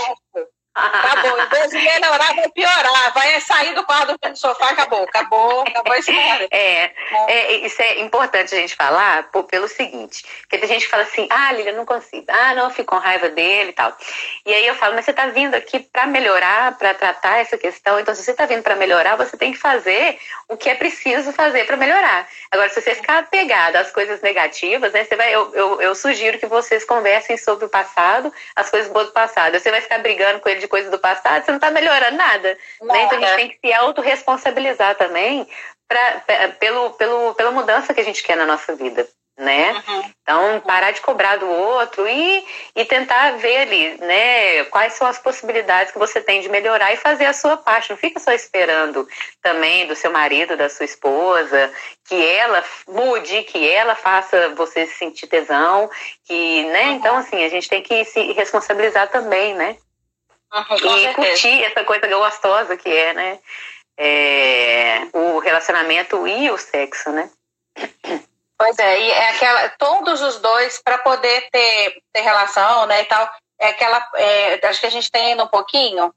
Acabou. Em vez de melhorar, vai piorar. Vai sair do quarto do sofá, acabou. Acabou, acabou a história. É, é, isso é importante a gente falar pelo seguinte: porque tem gente que fala assim, ah, Lília, não consigo. Ah, não, fico com raiva dele e tal. E aí eu falo, mas você está vindo aqui para melhorar, para tratar essa questão. Então, se você está vindo para melhorar, você tem que fazer o que é preciso fazer para melhorar. Agora, se você ficar apegado às coisas negativas, né, você vai, eu, eu, eu sugiro que vocês conversem sobre o passado, as coisas boas do passado. Você vai ficar brigando com ele de coisas do passado, você não está melhorando nada. Né? Então, a gente tem que se autorresponsabilizar também pra, pelo, pelo, pela mudança que a gente quer na nossa vida né? Uhum. Então, parar de cobrar do outro e, e tentar ver ali, né, quais são as possibilidades que você tem de melhorar e fazer a sua parte. Não fica só esperando também do seu marido, da sua esposa, que ela mude, que ela faça você se sentir tesão, que, né? Uhum. Então, assim, a gente tem que se responsabilizar também, né? Uhum, e curtir essa coisa gostosa que é, né? É, o relacionamento e o sexo, né? Pois é, e é aquela, todos os dois, para poder ter, ter relação, né, e tal, é aquela, é, acho que a gente tem ainda um pouquinho,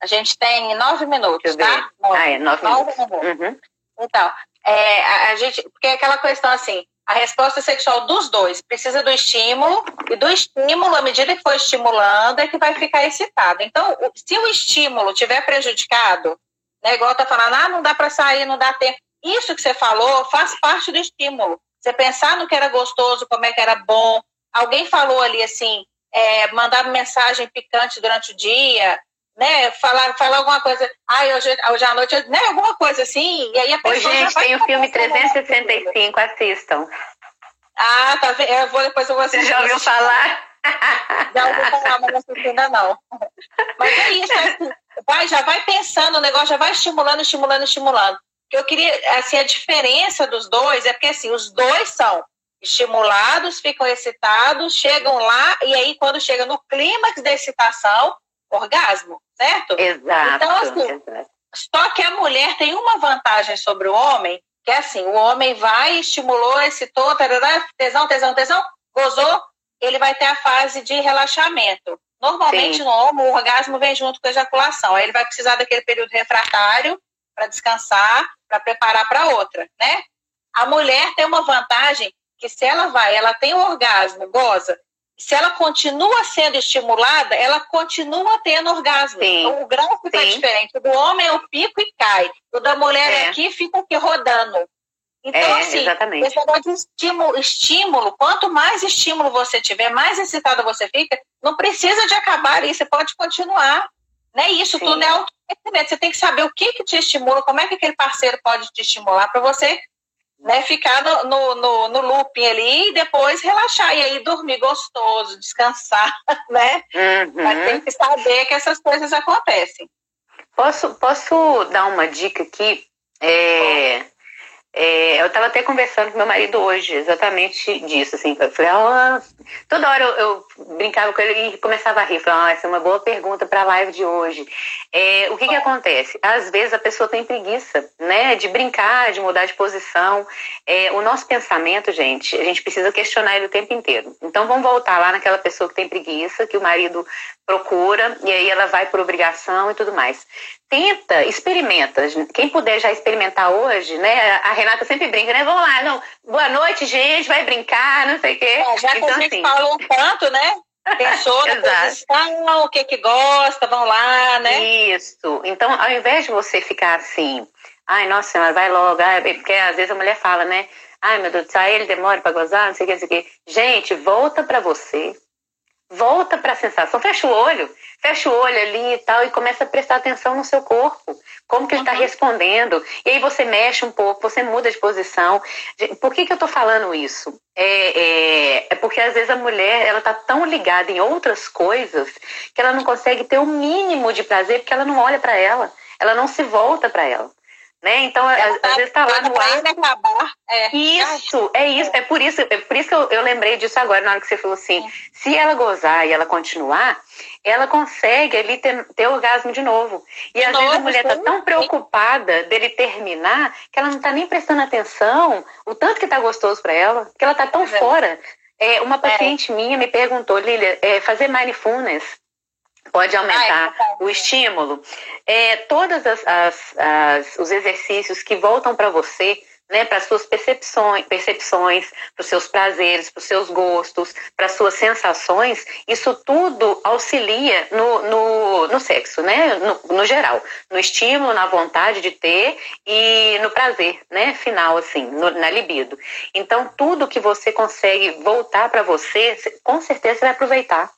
a gente tem nove minutos, tá? Nove, ah, é, nove, nove minutos. minutos. Uhum. Então, é, a, a, gente, porque é aquela questão assim, a resposta sexual dos dois precisa do estímulo, e do estímulo, à medida que for estimulando, é que vai ficar excitado. Então, se o estímulo tiver prejudicado, né, igual tá falando, ah, não dá para sair, não dá tempo, isso que você falou faz parte do estímulo. Você pensar no que era gostoso, como é que era bom. Alguém falou ali assim, é, mandar mensagem picante durante o dia, né? Falar, falar alguma coisa, ai, hoje, hoje à noite, né? Alguma coisa assim, e aí a pessoa. Oi, gente, tem o filme 365, assistam. Ah, tá vendo? Eu vou, depois eu vou assistir. Você já ouviu falar? Já ouviu falar, mas não assisti ainda não. Mas é isso, é assim, vai, já vai pensando, o negócio já vai estimulando, estimulando, estimulando eu queria, assim, a diferença dos dois é porque, assim, os dois são estimulados, ficam excitados, chegam lá, e aí, quando chega no clímax da excitação, orgasmo, certo? Exato. Então, assim, só que a mulher tem uma vantagem sobre o homem, que é assim, o homem vai, estimulou, excitou, tarará, tesão, tesão, tesão, gozou, ele vai ter a fase de relaxamento. Normalmente, Sim. no homem, o orgasmo vem junto com a ejaculação. Aí ele vai precisar daquele período refratário para descansar, para preparar para outra, né? A mulher tem uma vantagem que se ela vai, ela tem um orgasmo, goza, se ela continua sendo estimulada, ela continua tendo orgasmo. Sim. Então, o grau fica Sim. diferente. O do homem é o pico e cai. O da mulher é. aqui fica aqui rodando. Então, é, assim, exatamente. esse negócio de estímulo, estímulo, quanto mais estímulo você tiver, mais excitada você fica, não precisa de acabar isso, você pode continuar. Né? Isso Sim. tudo é autoconhecimento. Você tem que saber o que, que te estimula, como é que aquele parceiro pode te estimular para você né, ficar no, no, no, no, looping ali e depois relaxar e aí dormir gostoso, descansar, né? Uhum. Mas tem que saber que essas coisas acontecem. Posso, posso dar uma dica aqui? É, é, eu estava até conversando com meu marido hoje, exatamente disso, assim, eu falei, oh, toda hora eu, eu, brincava com ele e começava a rir, falava, oh, essa é uma boa pergunta para a live de hoje. É, o que que acontece? Às vezes a pessoa tem preguiça, né, de brincar, de mudar de posição. É, o nosso pensamento, gente, a gente precisa questionar ele o tempo inteiro. Então vamos voltar lá naquela pessoa que tem preguiça, que o marido procura e aí ela vai por obrigação e tudo mais tenta, experimenta. Quem puder já experimentar hoje, né? A Renata sempre brinca, né? Vamos lá, não. Boa noite, gente, vai brincar, não sei o quê. É, já então, que a gente assim... falou tanto, né? Pensou na posição, o que que gosta, vão lá, né? Isso. Então, ao invés de você ficar assim, ai, nossa senhora, vai logo, ai, porque às vezes a mulher fala, né? Ai, meu Deus do céu, ele demora para gozar, não sei o que, não sei o que. Gente, volta para você. Volta para a sensação, fecha o olho fecha o olho ali e tal e começa a prestar atenção no seu corpo, como que ele está uhum. respondendo. E aí você mexe um pouco, você muda de posição. Por que, que eu estou falando isso? É, é, é, porque às vezes a mulher ela está tão ligada em outras coisas que ela não consegue ter o mínimo de prazer porque ela não olha para ela, ela não se volta para ela. Né? Então, às, às vezes está lá no ar. Acabar. É. Isso, é isso. É por isso, é por isso que eu, eu lembrei disso agora, na hora que você falou assim: se ela gozar e ela continuar, ela consegue ali ter, ter orgasmo de novo. E de às novo, vezes a mulher está tão preocupada dele terminar que ela não está nem prestando atenção o tanto que está gostoso para ela, que ela está tão é. fora. É, uma paciente é. minha me perguntou, Lilia, é, fazer mindfulness pode aumentar ah, é o estímulo. É, todos as, as, as, os exercícios que voltam para você né, para suas percepções, percepções, para os seus prazeres, para os seus gostos, para as suas sensações, isso tudo auxilia no, no, no sexo, né, no, no, geral, no estímulo, na vontade de ter e no prazer, né, final, assim, no, na libido. Então, tudo que você consegue voltar para você, com certeza você vai aproveitar.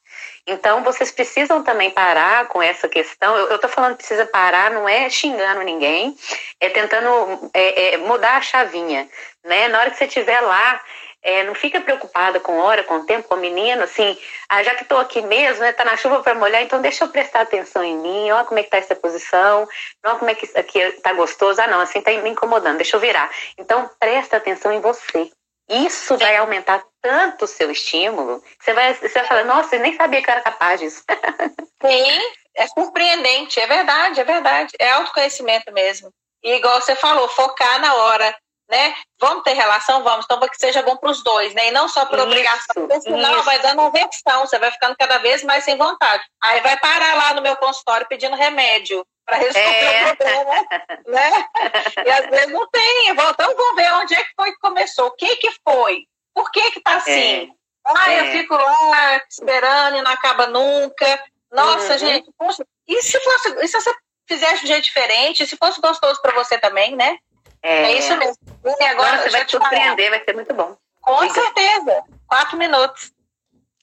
Então, vocês precisam também parar com essa questão. Eu estou falando precisa parar, não é xingando ninguém, é tentando é, é, mudar a chavinha. Né? Na hora que você estiver lá, é, não fica preocupada com hora, com tempo, com menino, assim, ah, já que estou aqui mesmo, né, tá na chuva para molhar, então deixa eu prestar atenção em mim, olha como é que tá essa posição, olha como é que aqui tá gostoso, ah não, assim tá me incomodando, deixa eu virar. Então presta atenção em você, isso vai aumentar tanto o seu estímulo, você vai, você vai falar, nossa, eu nem sabia que eu era capaz disso. Sim, é surpreendente, é verdade, é verdade. É autoconhecimento mesmo. E igual você falou, focar na hora, né? Vamos ter relação? Vamos, então para que seja bom para os dois, né? E não só por isso, obrigação, porque senão isso. vai dando aversão, você vai ficando cada vez mais sem vontade. Aí vai parar lá no meu consultório pedindo remédio para resolver é. o problema, né? E às vezes não tem. Então vamos ver onde é que foi começou, o que que foi, por que que tá assim. É. Ah, é. eu fico lá esperando e não acaba nunca. Nossa, uhum. gente, poxa, e se fosse, e se você fizesse de um jeito diferente, se fosse gostoso para você também, né? É, é isso mesmo. E agora você vai te surpreender, vai ser muito bom. Com Diga. certeza. Quatro minutos.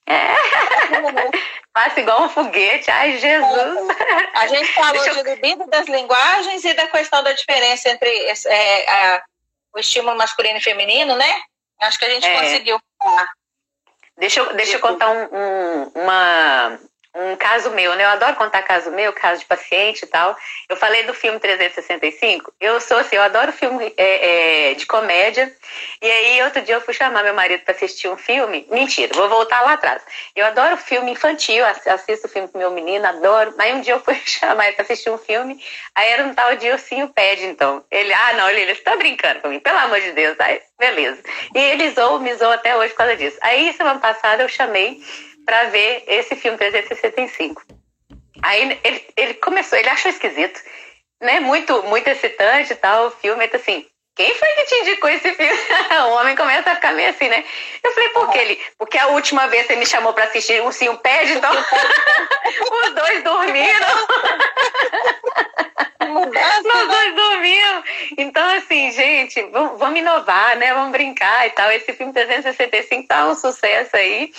É. Passa igual um foguete. Ai, Jesus. A gente falou eu... de libido das linguagens e da questão da diferença entre é, a, o estímulo masculino e feminino, né? Acho que a gente é. conseguiu falar. Deixa eu, deixa eu contar um, um, uma, um caso meu, né? Eu adoro contar caso meu, caso de paciente e tal. Eu falei do filme 365. Eu sou assim, eu adoro filme é, é, de comédia. E aí, outro dia eu fui chamar meu marido para assistir um filme. Mentira, vou voltar lá atrás. Eu adoro filme infantil, assisto filme com meu menino, adoro. Aí um dia eu fui chamar ele para assistir um filme. Aí era um tal de Ursinho Paddington. Ele, ah, não, ele, você tá brincando comigo, pelo amor de Deus. Aí, beleza. E ele zoou, me zoou até hoje por causa disso. Aí, semana passada, eu chamei para ver esse filme 365. Aí ele, ele começou, ele achou esquisito, né? Muito, muito excitante e tal, o filme, ele assim, quem foi que te indicou esse filme? o homem começa a ficar meio assim, né? Eu falei, por que ele? Porque a última vez você me chamou para assistir o Sim Pede, então os dois dormiram. Os dois dormiram. Então, assim, gente, vamos inovar, né? Vamos brincar e tal. Esse filme 365 tá um sucesso aí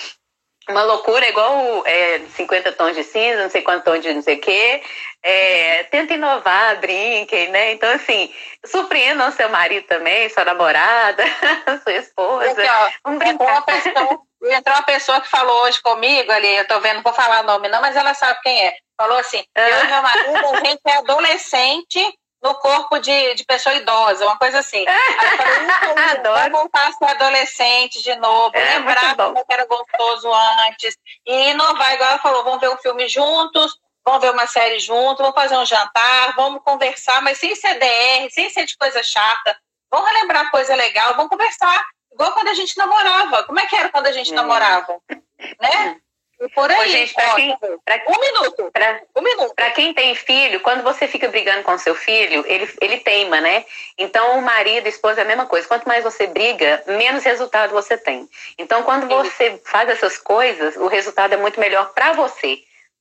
uma loucura, igual é, 50 tons de cinza, não sei quantos tons de não sei o quê. É, tenta inovar, brinquem, né? Então, assim, surpreendam seu marido também, sua namorada, sua esposa. Aqui, ó, Vamos brincar. Uma pessoa, entrou uma pessoa que falou hoje comigo ali, eu tô vendo, não vou falar o nome não, mas ela sabe quem é. Falou assim, eu e meu marido, a gente é adolescente no corpo de, de pessoa idosa, uma coisa assim. Aí eu falei, voltar a ser adolescente de novo, é, lembrar como era gostoso antes, e inovar, igual ela falou, vamos ver um filme juntos, vamos ver uma série juntos, vamos fazer um jantar, vamos conversar, mas sem ser DR, sem ser de coisa chata, vamos relembrar coisa legal, vamos conversar, igual quando a gente namorava. Como é que era quando a gente é. namorava? Né? Por aí. Ô, gente, pra quem, pra, um minuto. Pra, um minuto. Pra quem tem filho, quando você fica brigando com seu filho, ele, ele teima, né? Então, o marido, a esposa é a mesma coisa. Quanto mais você briga, menos resultado você tem. Então, quando você faz essas coisas, o resultado é muito melhor para você,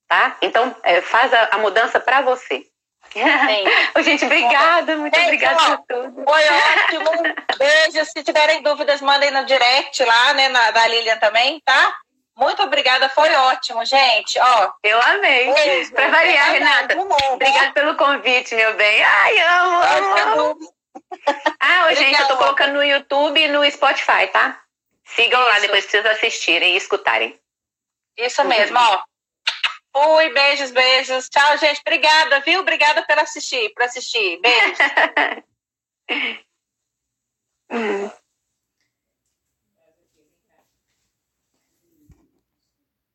tá? Então, é, faz a, a mudança para você. Sim. gente, obrigada, muito obrigada por tudo. Foi ótimo. Beijo. Se tiverem dúvidas, mandem no direct lá, né, na, da Lilian também, tá? Muito obrigada, foi ótimo, gente. Ó, eu amei. Beijo, pra variar, é Renata. Obrigada pelo convite, meu bem. Ai, amo, amo. Tá ah, gente, eu tô colocando no YouTube e no Spotify, tá? Sigam Isso. lá, depois vocês assistirem e escutarem. Isso mesmo, ó. Fui, beijos, beijos. Tchau, gente. Obrigada, viu? Obrigada por assistir, por assistir. Beijos.